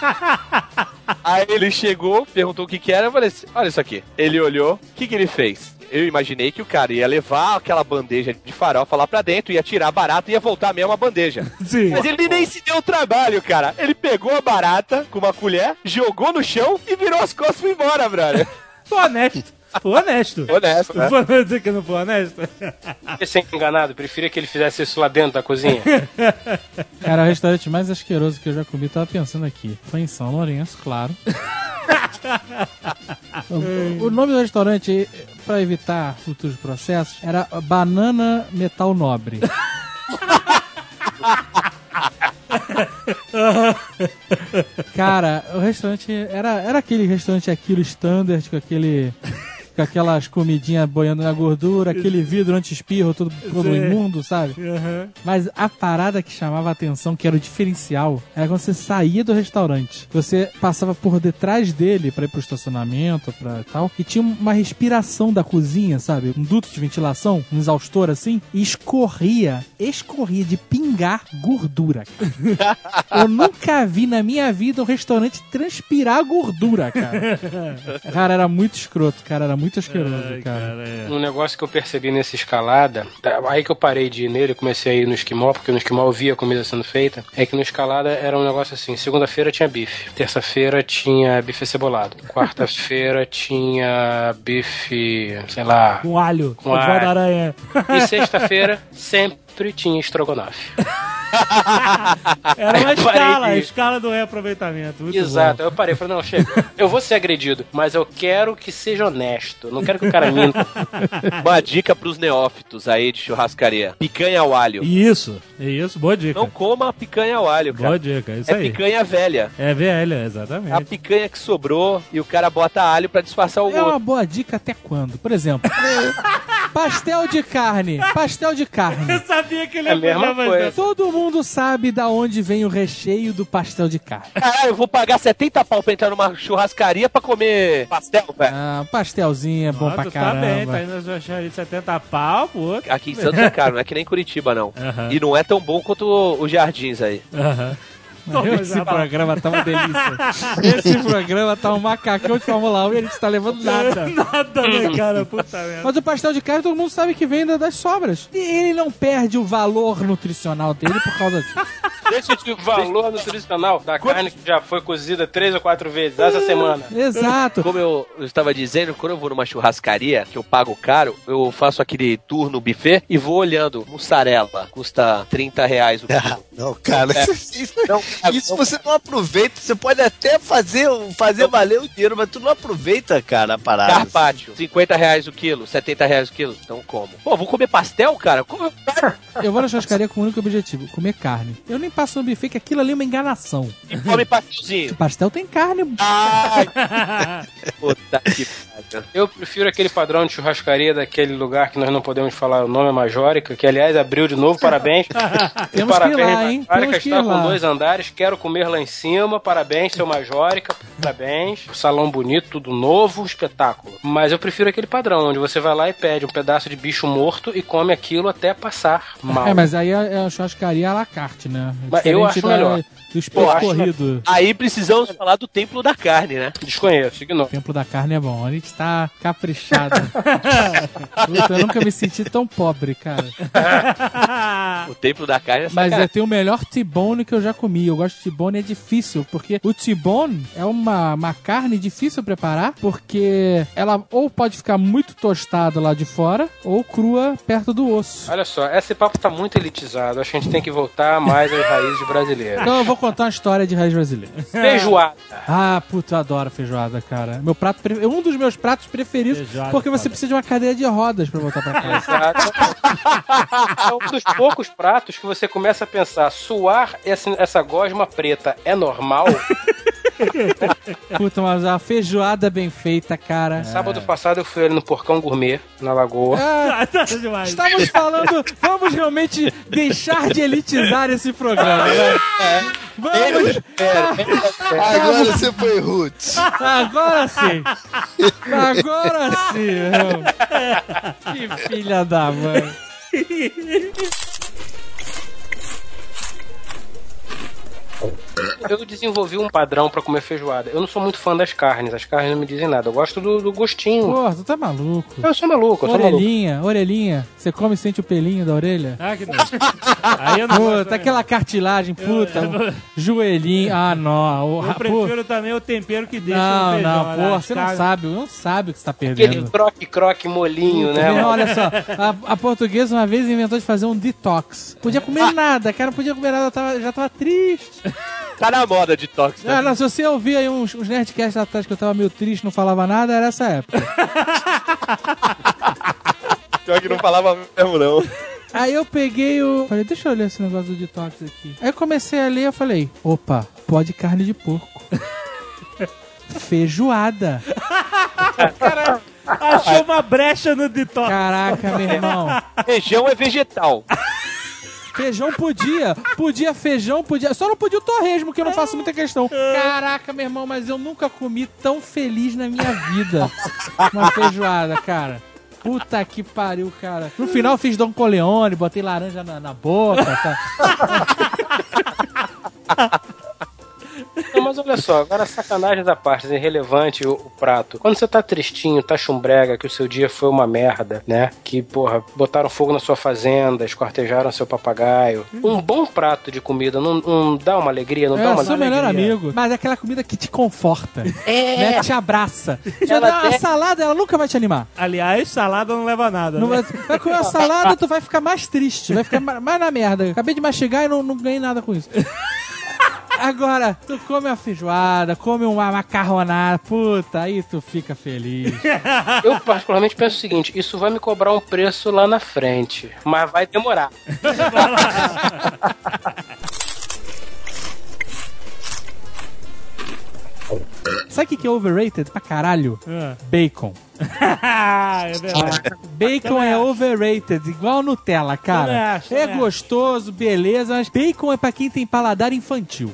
Aí ele chegou, perguntou o que que era, eu falei assim, olha isso aqui. Ele olhou, o que que ele fez? Eu imaginei que o cara ia levar aquela bandeja de farofa lá pra dentro, ia tirar a barata e ia voltar a mesma bandeja. Sim. Mas ele nem se deu o trabalho, cara. Ele pegou a barata com uma colher, jogou no chão e virou as costas e foi embora, brother. Foi honesto. Foi honesto. Honesto, né? Foi não dizer que não foi honesto. Você ser enganado, preferia que ele fizesse isso lá dentro da cozinha. Cara, o restaurante mais asqueroso que eu já comi, tava pensando aqui. Foi em São Lourenço, claro. o, o nome do restaurante, pra evitar futuros processos, era Banana Metal Nobre. Cara, o restaurante era, era aquele restaurante aquilo standard com aquele com aquelas comidinhas boiando na gordura, aquele vidro anti-espirro todo, todo imundo, sabe? Aham. Mas a parada que chamava a atenção, que era o diferencial, era quando você saía do restaurante. Você passava por detrás dele pra ir pro estacionamento, pra tal, e tinha uma respiração da cozinha, sabe? Um duto de ventilação, um exaustor assim, e escorria, escorria de pingar gordura, cara. Eu nunca vi na minha vida um restaurante transpirar gordura, cara. Cara, era muito escroto, cara, era muito asqueroso, Ai, cara. cara, é. Um negócio que eu percebi nessa escalada, aí que eu parei de ir nele, comecei a ir no esquimó, porque no esquimó eu via a comida sendo feita, é que no escalada era um negócio assim, segunda-feira tinha bife, terça-feira tinha bife cebolado, quarta-feira tinha bife, sei lá, Com alho. Com alho. aranha. e sexta-feira sempre tinha estrogonofe. Era uma escala, a escala do reaproveitamento. Muito Exato, aí eu parei, falei, não, chega, eu vou ser agredido, mas eu quero que seja honesto, não quero que o cara minta. Uma dica pros neófitos aí de churrascaria: picanha ao alho. bom. Isso, isso, boa dica. Não coma a picanha ao alho, cara. Boa dica, isso É aí. picanha velha. É velha, É a exatamente. picanha que sobrou e o cara bota alho pra disfarçar o É uma gosto. boa dica até quando? Por exemplo, pastel de carne. Pastel de carne. Eu sabia que ele É a ia mais. Todo mundo sabe da onde vem o recheio do pastel de carne. Caralho, eu vou pagar 70 pau pra entrar numa churrascaria pra comer pastel, velho. Ah, pastelzinho é bom Ah, pra tu tá bem, caramba. tá indo na de 70 pau, pô. Aqui em Santos é caro, não é que nem Curitiba, não. Aham. E não é tão bom quanto o- os jardins aí. Aham. Esse programa tá uma delícia. Esse programa tá um macacão de Fórmula 1 e a gente tá levando nada. Nada, né, cara? Puta merda. Mas o pastel de carne todo mundo sabe que vem da- das sobras. E ele não perde o valor nutricional dele por causa disso. Deixa o valor nutricional da carne que já foi cozida três ou quatro vezes essa semana. Exato. Como eu, estava dizendo, quando eu vou numa churrascaria, que eu pago caro, eu faço aquele tour no buffet e vou olhando. Mussarela, custa 30 reais o quilo. Não, cara, É. isso, Não, isso você não aproveita. Você pode até fazer, fazer valer o dinheiro, mas tu não aproveita, cara, a parada. Carpaccio, 50 reais o quilo, 70 reais o quilo. Então como? Pô, vou comer pastel, cara? Como? Eu vou na churrascaria com o único objetivo, comer carne. Eu nem passa no buffet que aquilo ali é uma enganação. Come pastelzinho. Pastel tem carne. Puta que pariu. Eu prefiro aquele padrão de churrascaria daquele lugar que nós não podemos falar o nome, é Majórica, que aliás abriu de novo, parabéns. Temos que ir parabéns, lá, hein? Majórica Temos que ir está com lá. dois andares, quero comer lá em cima, parabéns, seu Majórica, parabéns. Salão bonito, tudo novo, espetáculo. Mas eu prefiro aquele padrão, onde você vai lá e pede um pedaço de bicho morto e come aquilo até passar mal. É, mas aí é é a churrascaria à la carte, né? Mas eu acho da- melhor. Do acho corrido. Aí precisamos falar do templo da carne, né? Desconheço, ignoro. O Templo da Carne é bom. A gente tá caprichado. Puta, eu nunca me senti tão pobre, cara. O templo da carne é Mas sacanagem. é, tem o melhor T-bone que eu já comi. Eu gosto de T-bone, é difícil, porque o T-bone é uma, uma carne difícil preparar, porque ela ou pode ficar muito tostada lá de fora, ou crua perto do osso. Olha só, esse papo tá muito elitizado. Acho que a gente tem que voltar mais às raízes brasileiras. Então eu vou contar uma história de raiz brasileira. Feijoada. Ah, puta, eu adoro feijoada, cara. Meu prato pre- um dos meus pratos preferidos, Feijoada, porque você foda. precisa de uma cadeira de rodas pra voltar pra casa. Exato. É um dos poucos pratos que você começa a pensar: suar essa, essa gosma preta é normal? Puta, mas a feijoada bem feita, cara. Sábado passado eu fui ali no Porcão Gourmet, na Lagoa. Ah, tá demais. Estamos falando, vamos realmente deixar de elitizar esse programa, né? Vamos, Agora você foi roots. agora sim. Agora sim, meu. Que filha da mãe. Eu desenvolvi um padrão pra comer feijoada. Eu não sou muito fã das carnes, as carnes não me dizem nada. Eu gosto do, do gostinho. Pô, tu tá maluco. Eu sou maluco, eu sou maluco. Orelhinha, orelhinha. Você come e sente o pelinho da orelha? Ah, que nojo. Aí eu não gosto, Puta, aquela cartilagem, puta. eu- joelhinho. Ah, não. Eu pô, prefiro também o tempero que deixa Não, no feijão. não, pô, você não sabe, não sabe o que você tá Aquele perdendo. croque-croque molinho, né? Mano? olha só, a, a portuguesa uma vez inventou de fazer um detox. Podia comer nada, cara, não podia comer nada, tava- já tava triste. Tá na moda de tox, né? Ah, não, se você ouvir aí uns, uns Nerdcasts atrás que eu tava meio triste, não falava nada, era essa época. Pior que não falava mesmo, não. Aí eu peguei o. Falei, deixa eu ler esse negócio do detox aqui. Aí eu comecei a ler, eu falei, opa, pode carne de porco. Feijoada. Achou uma brecha no detox. Caraca, meu irmão. Feijão é vegetal. Feijão podia, podia feijão, podia. Só não podia o torresmo, que eu não faço muita questão. Caraca, meu irmão, mas eu nunca comi tão feliz na minha vida. Uma feijoada, cara. Puta que pariu, cara. No final fiz Dom Coleone, botei laranja na, na boca. Tá? Não, mas olha só, agora sacanagem da parte, irrelevante o, o prato. Quando você tá tristinho, tá chumbrega, que o seu dia foi uma merda, né? Que, porra, botaram fogo na sua fazenda, esquartejaram seu papagaio. Um bom prato de comida não, não dá uma alegria, não dá É, uma sou o melhor amigo. Mas é aquela comida que te conforta. É. Né? Que te abraça. Já dá uma tem- salada, ela nunca vai te animar. Aliás, salada não leva a nada. Não né? vai, vai comer uma salada, tu vai ficar mais triste. Vai ficar ma- mais na merda. Acabei de mastigar e não, não ganhei nada com isso. Agora, tu come uma feijoada, come uma macarronada, puta, aí tu fica feliz. Eu particularmente penso o seguinte, isso vai me cobrar um preço lá na frente, mas vai demorar. Sabe o que é overrated pra caralho? Ah. Bacon. é verdade. Bacon é overrated, igual Nutella, cara. Acho, é também gostoso, beleza, mas bacon é pra quem tem paladar infantil.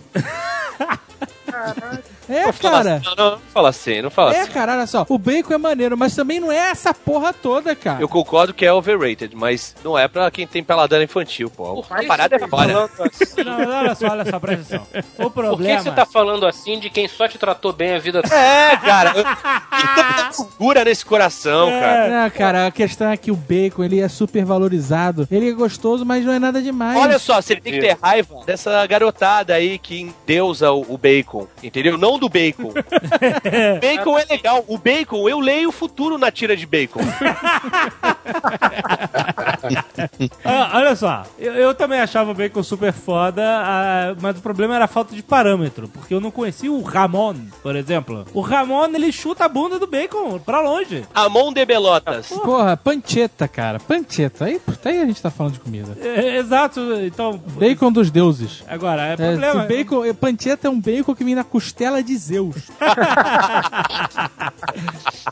É, cara. Não, não, não fala assim, não fala É, assim. cara, olha só. O bacon é maneiro, mas também não é essa porra toda, cara. Eu concordo que é overrated, mas não é pra quem tem paladar infantil, pô. Por A parada é tá fora. falando assim? Não, mas olha só, olha só, presta atenção. O Por que problema... você tá falando assim de quem só te tratou bem a vida toda? É, cara. eu- Que tanta gordura nesse coração, cara. Não, cara, a questão é que o bacon, ele é super valorizado. Ele é gostoso, mas não é nada demais. Olha só, você tem que ter raiva dessa garotada aí que endeusa o, o bacon, entendeu? Não Do bacon. bacon é legal. O bacon, eu leio o futuro na tira de bacon. Ah, olha só, eu, eu também achava o bacon super foda, ah, mas o problema era a falta de parâmetro, porque eu não conhecia o Ramon, por exemplo. O Ramon, ele chuta a bunda do bacon pra longe. Ramon de Belotas. Porra, pancheta, cara. Pancheta. Aí, aí a gente tá falando de comida. É, exato, então... Bacon dos deuses. Agora, é É, problema... esse bacon, é, pancheta é um bacon que vem na costela de Zeus.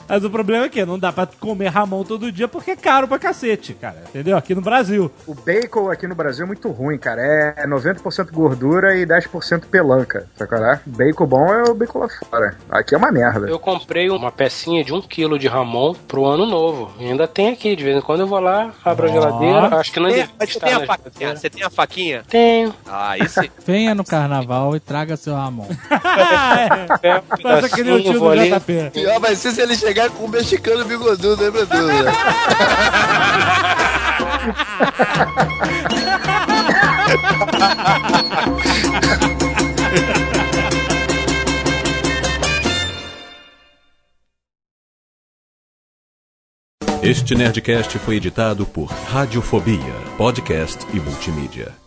Mas o problema é que não dá pra comer Ramon todo dia porque é caro pra cacete, cara. Entendeu? Aqui no Brasil. O bacon aqui no Brasil é muito ruim, cara. É 90% gordura e 10% pelanca. Sacará? Bacon bom é o bacon lá fora. Aqui é uma merda. Eu comprei uma pecinha de um quilo de Ramon pro ano novo. E ainda tem aqui, de vez em quando eu vou lá, abro a geladeira. Acho que não Tem- mas você tem a faquinha? Você tem a faquinha? Tenho. Ah, esse. Venha no carnaval e traga seu Ramon. É, um Faça que nem o tio do. JP. Pior vai ser se ele chegar com um mexicano bigodudo, né, meu Deus? Este Nerdcast foi editado por Radiofobia, podcast e multimídia.